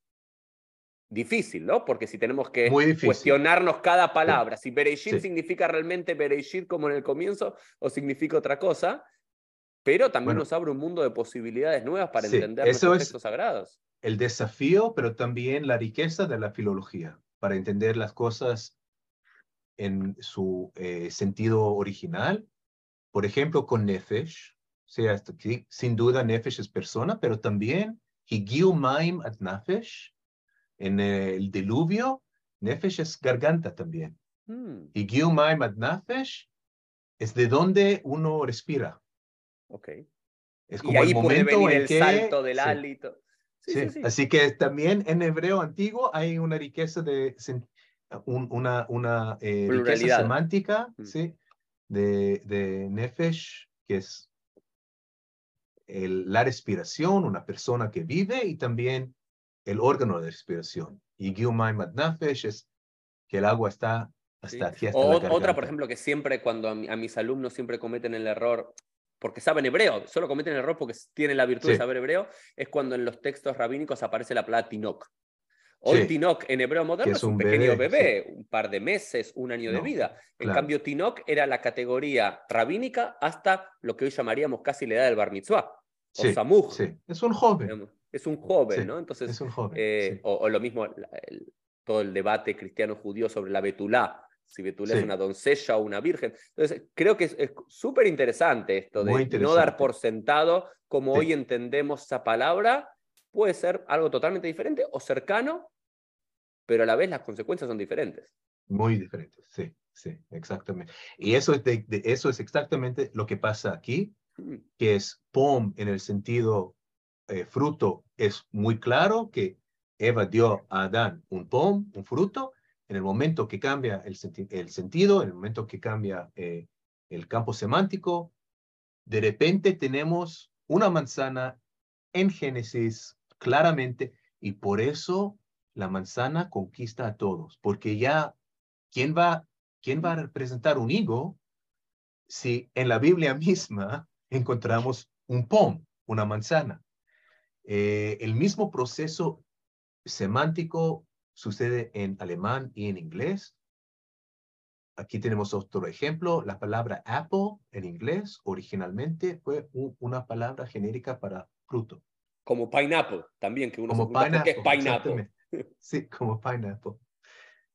A: difícil, ¿no? Porque si tenemos que cuestionarnos cada palabra, si Bereshit significa realmente Bereshit como en el comienzo o significa otra cosa, pero también
B: Bueno.
A: nos abre un mundo de posibilidades nuevas para
B: Sí,
A: entender
B: eso es-
A: textos sagrados.
B: el desafío, pero también la riqueza de la filología, para entender las cosas en su eh, sentido original. Por ejemplo, con Nefesh, o sea, sin duda Nefesh es persona, pero también Higiu Maim at Nefesh, en el diluvio, Nefesh es garganta también.
A: Mm,
B: Higiu Maim at Nefesh es de donde uno respira.
A: Ok.
B: Es
A: Y
B: como
A: ahí
B: el
A: puede
B: momento
A: venir
B: en
A: el
B: que...
A: salto del
B: sí.
A: hálito. Sí,
B: Sí,
A: sí, sí.
B: así que también en hebreo antiguo hay una riqueza de un- una, una eh, riqueza semántica,
A: Mm.
B: sí, de, de nefesh, que es el- la respiración, una persona que vive y también el órgano de respiración. Y Gilmaim nefesh es que el agua está
A: Sí.
B: hasta aquí, hasta
A: O
B: la
A: ot- otra, por ejemplo, que siempre cuando a, mi- a mis alumnos siempre cometen el error, porque saben hebreo, solo cometen el error porque tienen la virtud de saber hebreo, es cuando en los textos rabínicos aparece la palabra tinok. Hoy
B: Sí.
A: tinok en hebreo moderno
B: es
A: un, pequeño
B: bebé,
A: un par de meses, un año de vida. En
B: claro.
A: cambio, tinok era la categoría rabínica hasta lo que hoy llamaríamos casi la edad del bar mitzvah, o samuj.
B: sí, es un joven.
A: digamos. Es un joven, ¿no? Entonces,
B: Es un joven.
A: eh, o, o lo mismo, el- todo el debate cristiano-judío sobre la betulá, si betulá es
B: Sí.
A: una doncella o una virgen. Entonces, creo que es es súper interesante esto de no dar por sentado como
B: Sí.
A: hoy entendemos esa palabra, puede ser algo totalmente diferente o cercano pero a la vez las consecuencias son diferentes.
B: Muy diferentes, sí, sí, exactamente. Y eso es, de, eso es exactamente lo que pasa aquí, mm. que es pom en el sentido eh, fruto, es muy claro que Eva dio a Adán un pom, un fruto, en el momento que cambia el, sentido, en el momento que cambia eh, el campo semántico, de repente tenemos una manzana en Génesis claramente y por eso la manzana conquista a todos, porque ya, ¿quién va, quién va a representar un higo si en la Biblia misma encontramos un pom, una manzana? Eh, el mismo proceso semántico sucede en alemán y en inglés. Aquí tenemos otro ejemplo. La palabra apple en inglés originalmente fue una palabra genérica para fruto.
A: Como pineapple, también, que uno
B: como
A: se
B: pineapple,
A: es pineapple.
B: Sí, como pineapple.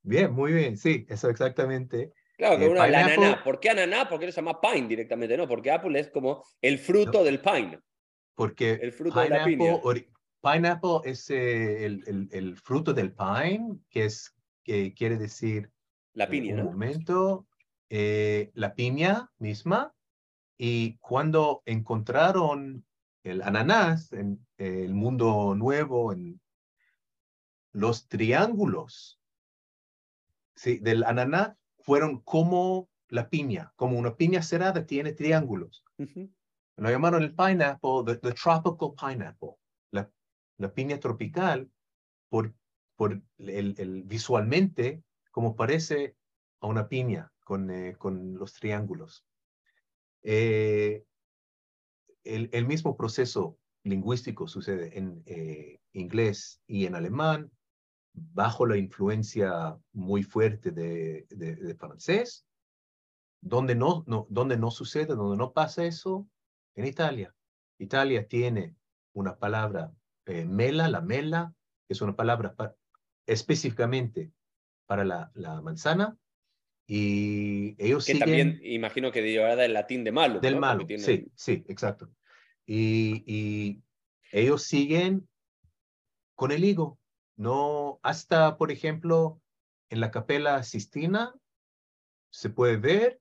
B: Bien, muy bien, sí, eso exactamente.
A: Claro, que eh, uno, la ananá. ¿Por qué ananá? Porque le llama pine directamente, ¿no? Porque apple es como el fruto del pine.
B: Porque el fruto de la piña. Pineapple es eh, el, el, el, fruto del pine, que es que quiere decir
A: la piña,
B: un momento, eh, la piña misma. Y cuando encontraron el ananás en el mundo nuevo, en los triángulos ¿sí? del ananá fueron como la piña, como una piña cerrada tiene triángulos. Lo llamaron el pineapple, the tropical pineapple la piña tropical por, por el, visualmente como parece a una piña con, eh, con los triángulos. Eh, el, el, mismo proceso lingüístico sucede en eh, inglés y en alemán, bajo la influencia muy fuerte de, de, francés. Donde no, no, donde no sucede, donde no pasa eso, en Italia. Italia tiene una palabra eh, mela, la mela, que es una palabra específicamente para la, la, manzana. Y ellos
A: que también imagino que derivada del latín de malo.
B: Del malo, sí, sí, exacto. Y, y ellos siguen con el higo. No, hasta, por ejemplo, en la capela Sistina se puede ver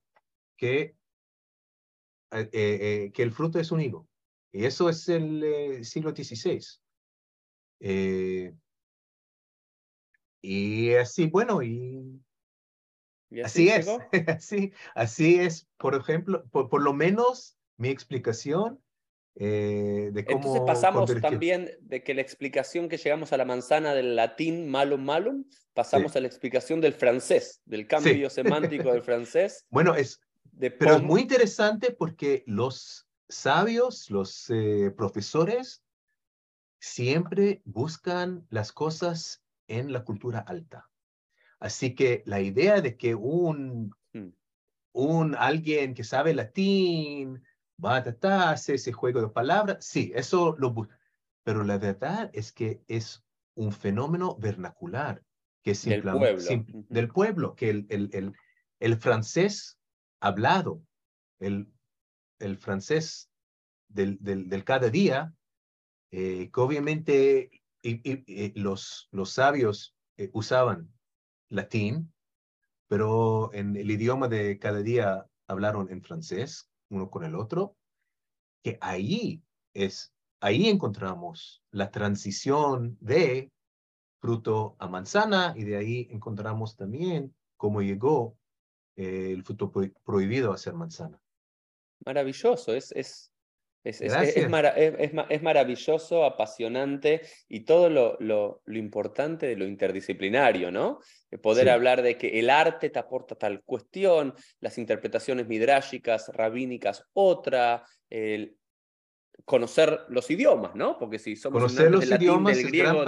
B: que, eh, eh, que el fruto es un higo. Y eso es el siglo XVI. Eh, y así, bueno, y, así, es, así, así es, por ejemplo, por, lo menos mi explicación eh, de cómo...
A: Entonces pasamos también de que la explicación que llegamos a la manzana del latín malum malum, pasamos a la explicación del francés, del cambio semántico del francés.
B: Bueno, es, pero es muy interesante porque los sabios, los eh, profesores, siempre buscan las cosas en la cultura alta. Así que la idea de que un, hmm. un alguien que sabe latín va a tratarse ese juego de palabras, sí, eso lo busca. Pero la verdad es que es un fenómeno vernacular, que es
A: del pueblo,
B: del pueblo que el, el, el, el, francés hablado, el, el francés del, del, del cada día, eh, que obviamente y, los, los sabios eh, usaban latín, pero en el idioma de cada día hablaron en francés uno con el otro, que ahí es, ahí encontramos la transición de fruto a manzana y de ahí encontramos también cómo llegó eh, el fruto prohibido a ser manzana.
A: Maravilloso, es es, es, es, maravilloso, apasionante y todo lo, lo, lo, importante de lo interdisciplinario, ¿no? Poder hablar de que el arte te aporta tal cuestión, las interpretaciones midrágicas, rabínicas, otra, el conocer los idiomas, ¿no? Porque si somos
B: conocer los del idiomas
A: del griego,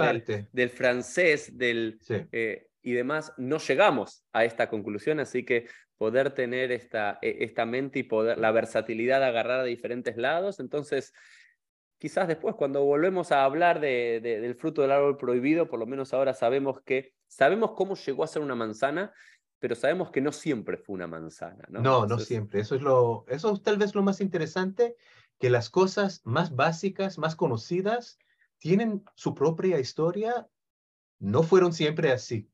A: del, francés, del, eh, y demás, no llegamos a esta conclusión, así que poder tener esta, e, esta mente y poder, la versatilidad de agarrar a diferentes lados, entonces quizás después cuando volvemos a hablar de, del fruto del árbol prohibido, por lo menos ahora sabemos que, sabemos cómo llegó a ser una manzana, pero sabemos que no siempre fue una manzana. No,
B: no, no siempre. Eso es, lo, eso es tal vez lo más interesante, que las cosas más básicas, más conocidas, tienen su propia historia no fueron siempre así.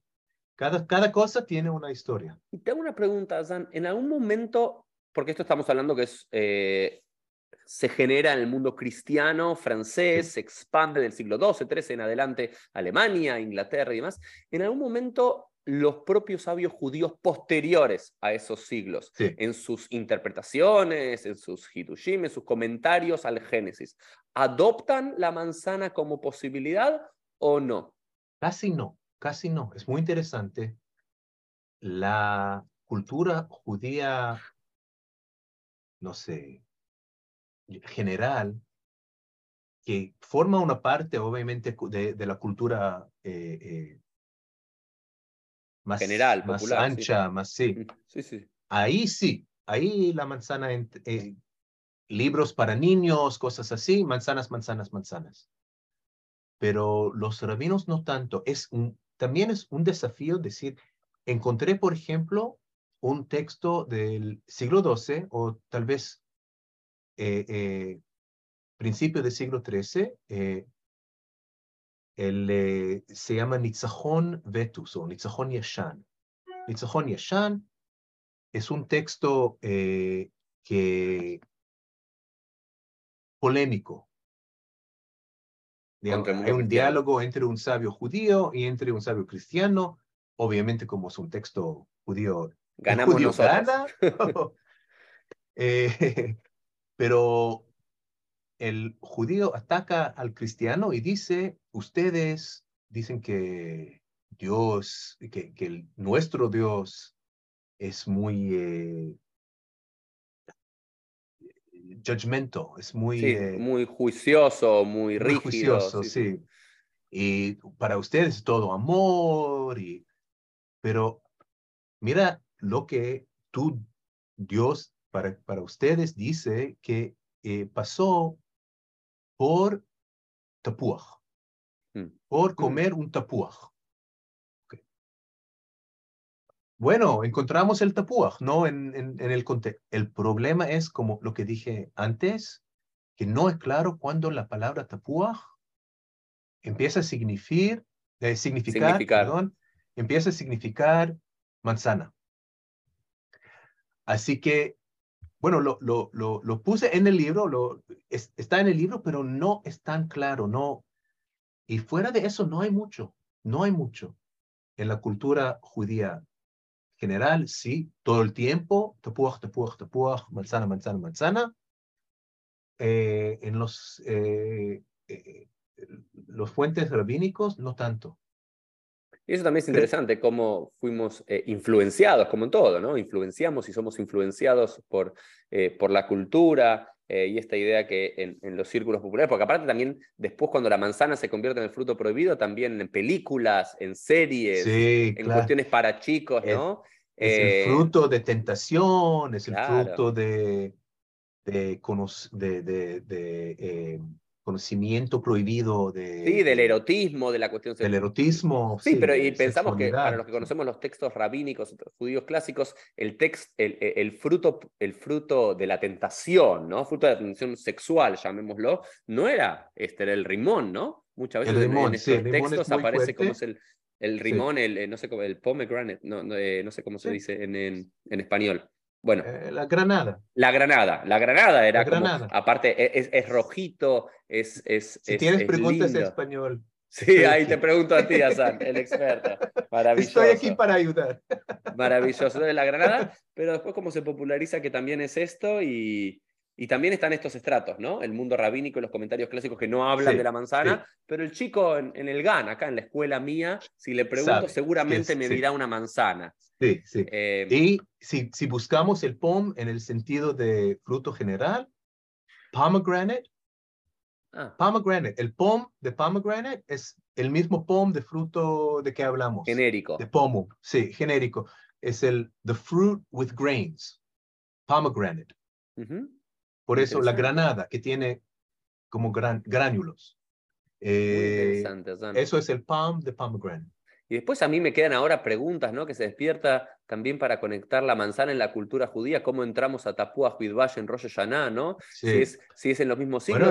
B: Cada, cada cosa tiene una historia.
A: Y te hago una pregunta, Zan. En algún momento, porque esto estamos hablando que es, eh, se genera en el mundo cristiano, francés, se expande del siglo XII, XIII en adelante, Alemania, Inglaterra y demás. En algún momento los propios sabios judíos posteriores a esos siglos, en sus interpretaciones, en sus hidushim, en sus comentarios al Génesis, ¿adoptan la manzana como posibilidad o no?
B: Casi no, casi no. Es muy interesante. La cultura judía, no sé, general, que forma una parte, obviamente, de, la cultura eh, eh, más,
A: general,
B: más
A: popular,
B: ancha, más sí.
A: Sí, sí.
B: Ahí sí, ahí la manzana, eh, libros para niños, cosas así, manzanas, manzanas, manzanas. Pero los rabinos no tanto. Es un, también es un desafío decir, encontré, por ejemplo, un texto del siglo XII o tal vez eh, eh, principio del siglo XIII, el, eh, se llama Nitzahon Vetus o Nitzahon Yashan. Nitzahon Yashan es un texto que polémico. Hay un diálogo entre un sabio judío y entre un sabio cristiano. Obviamente, como es un texto judío,
A: ganamos
B: judío
A: nosotros.
B: eh, pero el judío ataca al cristiano y dice, ustedes dicen que Dios, que, que nuestro Dios es muy eh, judgmental, es muy...
A: Eh, muy juicioso, muy rígido.
B: juicioso, sí, Y para ustedes es todo amor, y, pero mira lo que tú, Dios, para, para ustedes dice que eh, pasó por tapuaj, mm. por mm. comer un tapuaj. Bueno, encontramos el tapuaj, ¿no? En, en, el contexto. El problema es, como lo que dije antes, que no es claro cuándo la palabra tapuaj empieza a significar, eh, significar, Perdón, empieza a significar manzana. Así que bueno, lo, lo, lo, puse en el libro, lo, está en el libro, pero no es tan claro, no. Y fuera de eso no hay mucho, no hay mucho. En la cultura judía general, sí, todo el tiempo, tapuaj, tapuaj, tapuaj, manzana, manzana, manzana. Eh, en los, eh, eh, los fuentes rabínicos, no tanto.
A: Y eso también es interesante, cómo fuimos eh, influenciados, como en todo, ¿no? Influenciamos y somos influenciados por, eh, por la cultura eh, y esta idea que en, en, los círculos populares, porque aparte también después cuando la manzana se convierte en el fruto prohibido, también en películas, en series, en cuestiones para chicos, ¿no?
B: Es, el fruto de tentación, es el fruto de, de, de, de, de conocimiento prohibido de...
A: Sí, del erotismo, de la cuestión...
B: Del erotismo.
A: Sí, pero y pensamos que para los que conocemos los textos rabínicos, judíos clásicos, el, text, el, el, fruto, el fruto de la tentación, ¿no? Fruto de la tentación sexual, llamémoslo, no era, este era el rimón, ¿no? Muchas veces en, estos textos aparece como es el, el rimón, el, no sé cómo, el pomegranate, no, no, eh, no sé cómo se dice en, en, en español. Bueno.
B: Eh, la granada.
A: La granada. La granada era como, aparte, e, es, es, rojito, es. es
B: si tienes preguntas en español.
A: Sí, ahí te pregunto a ti, Hassan, el experto. Maravilloso.
B: Estoy aquí para ayudar.
A: Maravilloso. de la granada, pero después cómo se populariza que también es esto y, y también están estos estratos, ¿no? El mundo rabínico y los comentarios clásicos que no hablan de la manzana, pero el chico en, el GAN, acá en la escuela mía, si le pregunto, seguramente me dirá una manzana.
B: Sí, sí. Eh, y si, si buscamos el POM en el sentido de fruto general, pomegranate, ah. pomegranate, el POM de pomegranate es el mismo POM de fruto de que hablamos.
A: Genérico.
B: De pomo, sí, genérico. Es el the fruit with grains, pomegranate. Por eso la granada, que tiene como gran, gránulos. Eh, eso es el palm de pomegranate.
A: Y después a mí me quedan ahora preguntas, ¿no? Que se despierta también para conectar la manzana en la cultura judía, cómo entramos a Tapua Huidbash en Rosh Hashanah, ¿no? Si, es, si es en los mismos siglos.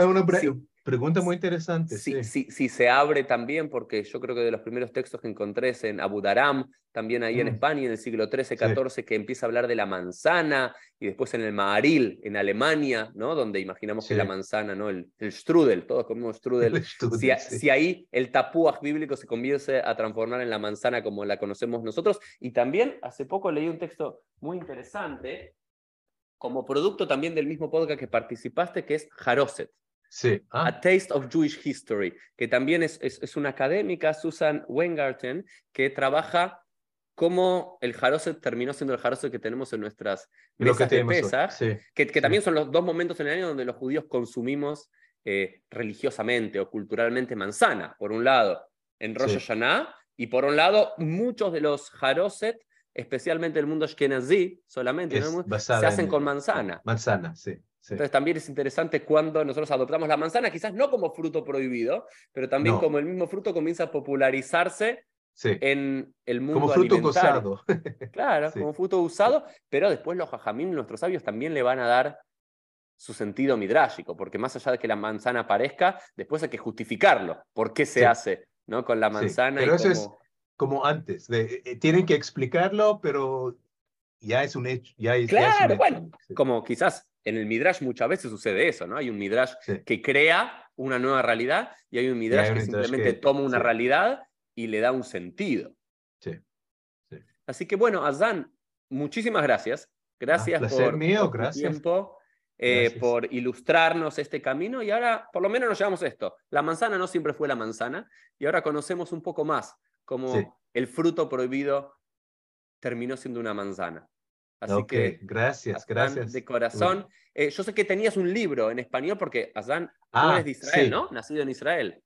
B: Pregunta muy interesante.
A: Si,
B: sí.
A: si, si se abre también, porque yo creo que de los primeros textos que encontré es en Abu Dharam, también ahí en
B: Mm.
A: España, en el siglo XIII, XIV, que empieza a hablar de la manzana, y después en el Maharil, en Alemania, ¿no? donde imaginamos que la manzana, ¿no? el, el strudel, todos comemos strudel. Si, a- si ahí el tapúaj bíblico se comience a transformar en la manzana como la conocemos nosotros. Y también hace poco leí un texto muy interesante, como producto también del mismo podcast que participaste, que es Haroset.
B: Sí. Ah,
A: A Taste of Jewish History, que también es, es, es una académica, Susan Weingarten, que trabaja cómo el Haroset terminó siendo el Haroset que tenemos en nuestras
B: lo que
A: mesas de
B: Sí.
A: que, que
B: sí.
A: también son los dos momentos en el año donde los judíos consumimos eh, religiosamente o culturalmente manzana, por un lado, en Rosh. Hashanah, y por un lado, muchos de los Haroset, especialmente el mundo Ashkenazí, solamente, se hacen
B: en-
A: con manzana.
B: Manzana, sí. Sí.
A: Entonces también es interesante cuando nosotros adoptamos la manzana, quizás no como fruto prohibido, pero también
B: No.
A: como el mismo fruto comienza a popularizarse
B: sí.
A: en el mundo
B: Como fruto
A: alimentario.
B: gozado.
A: Claro,
B: Sí.
A: como fruto usado, pero después los jajamín, nuestros sabios, también le van a dar su sentido midrágico, porque más allá de que la manzana aparezca, después hay que justificarlo. ¿Por qué se
B: Sí.
A: hace ¿no? con la manzana?
B: pero
A: y
B: eso es-
A: cómo-
B: Como antes. de- eh, tienen que explicarlo, pero ya es un hecho. Ya es, ya es un
A: Claro,
B: hecho,
A: bueno, como quizás en el midrash muchas veces sucede eso, ¿no? Hay un midrash
B: Sí.
A: que crea una nueva realidad y hay un midrash
B: hay un
A: que
B: midrash
A: simplemente
B: que-
A: toma una
B: sí.
A: realidad y le da un sentido.
B: Sí, sí.
A: Así que bueno, Azán, muchísimas gracias. Gracias
B: Ah,
A: por,
B: mío,
A: por
B: gracias.
A: tiempo, eh,
B: Gracias.
A: por ilustrarnos este camino y ahora por lo menos nos llevamos esto. La manzana no siempre fue la manzana y ahora conocemos un poco más cómo el fruto prohibido terminó siendo una manzana. Así
B: Ok,
A: que
B: gracias, gracias.
A: de corazón. Eh, yo sé que tenías un libro en español porque Azán, tú
B: Ah,
A: eres de Israel,
B: sí.
A: ¿no? Nacido en Israel.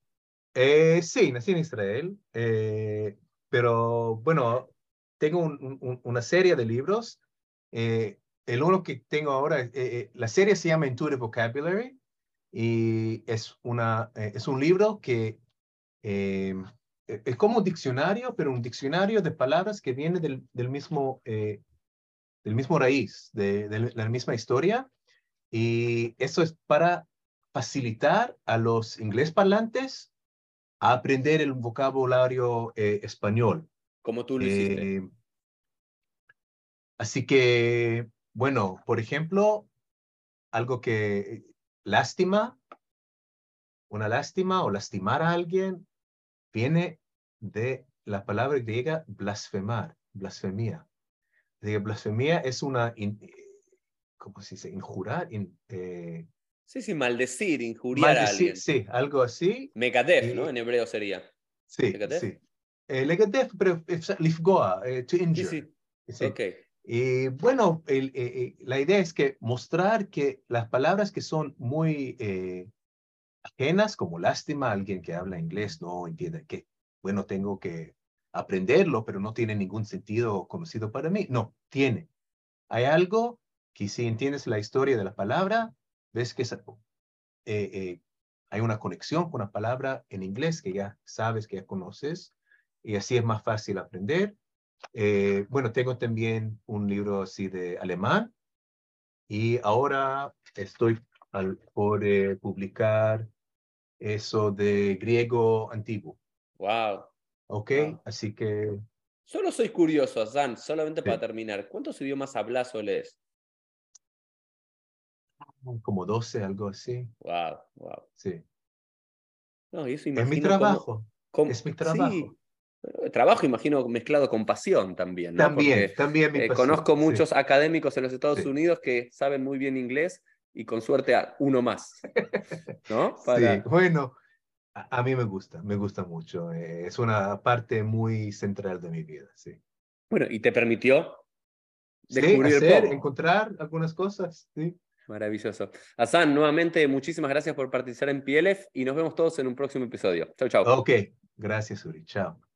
B: Eh, sí, nací en Israel, eh, pero bueno, tengo un- un- una serie de libros. Eh, el uno que tengo ahora, eh, eh, la serie se llama Intuitive Vocabulary y es, una, es un libro que eh, es como un diccionario, pero un diccionario de palabras que viene del, del mismo, eh, del mismo raíz, de, de la misma historia. Y eso es para facilitar a los inglés parlantes a aprender el vocabulario eh, español.
A: Como tú lo hiciste.
B: Eh, así que, bueno, por ejemplo, algo que lástima, una lástima o lastimar a alguien, viene de la palabra griega blasfemar, blasfemia. De blasfemia es una, in- eh, ¿cómo se dice? Injurar, in- eh,
A: Sí, sí, maldecir, injuriar a
B: maldecir,
A: alguien.
B: sí, algo así.
A: Megadef,
B: Y-
A: ¿no? En hebreo sería.
B: Sí,
A: ¿Legadef?
B: sí. Eh, pero es lifgoa, eh, to
A: Sí,
B: injure.
A: sí.
B: Sí.
A: Ok.
B: Y bueno, el, eh, eh, la idea es que mostrar que las palabras que son muy eh, ajenas, como lástima, alguien que habla inglés no entiende que, bueno, tengo que aprenderlo, pero no tiene ningún sentido conocido para mí. No, tiene. Hay algo que si entiendes la historia de la palabra, ves que esa- eh, eh, hay una conexión con la palabra en inglés que ya sabes, que ya conoces, y así es más fácil aprender. Eh, bueno, tengo también un libro así de alemán y ahora estoy al- por eh, publicar eso de griego antiguo,
A: Wow.
B: ¿Ok?
A: Wow.
B: Así que
A: Solo soy curioso, Azán, solamente para terminar. ¿Cuántos idiomas hablas o lees?
B: como 12, algo así,
A: Wow, wow.
B: sí.
A: No, y eso
B: Es mi
A: cómo-
B: trabajo,
A: cómo-
B: es mi trabajo.
A: Sí, trabajo imagino mezclado con pasión también, ¿no?
B: también,
A: Porque,
B: también mi
A: eh,
B: pasión,
A: conozco
B: sí.
A: muchos académicos en los Estados
B: Sí.
A: Unidos que saben muy bien inglés y con suerte a uno más, ¿no?
B: Sí, bueno, a, a mí me gusta, me gusta mucho. eh, es una parte muy central de mi vida, sí.
A: Bueno, y te permitió
B: Sí,
A: descubrir
B: hacer,
A: cómo.
B: encontrar algunas cosas, sí.
A: Maravilloso. Hassan, nuevamente muchísimas gracias por participar en PLF y nos vemos todos en un próximo episodio. Chau, chau.
B: Ok, gracias, Uri. Chao.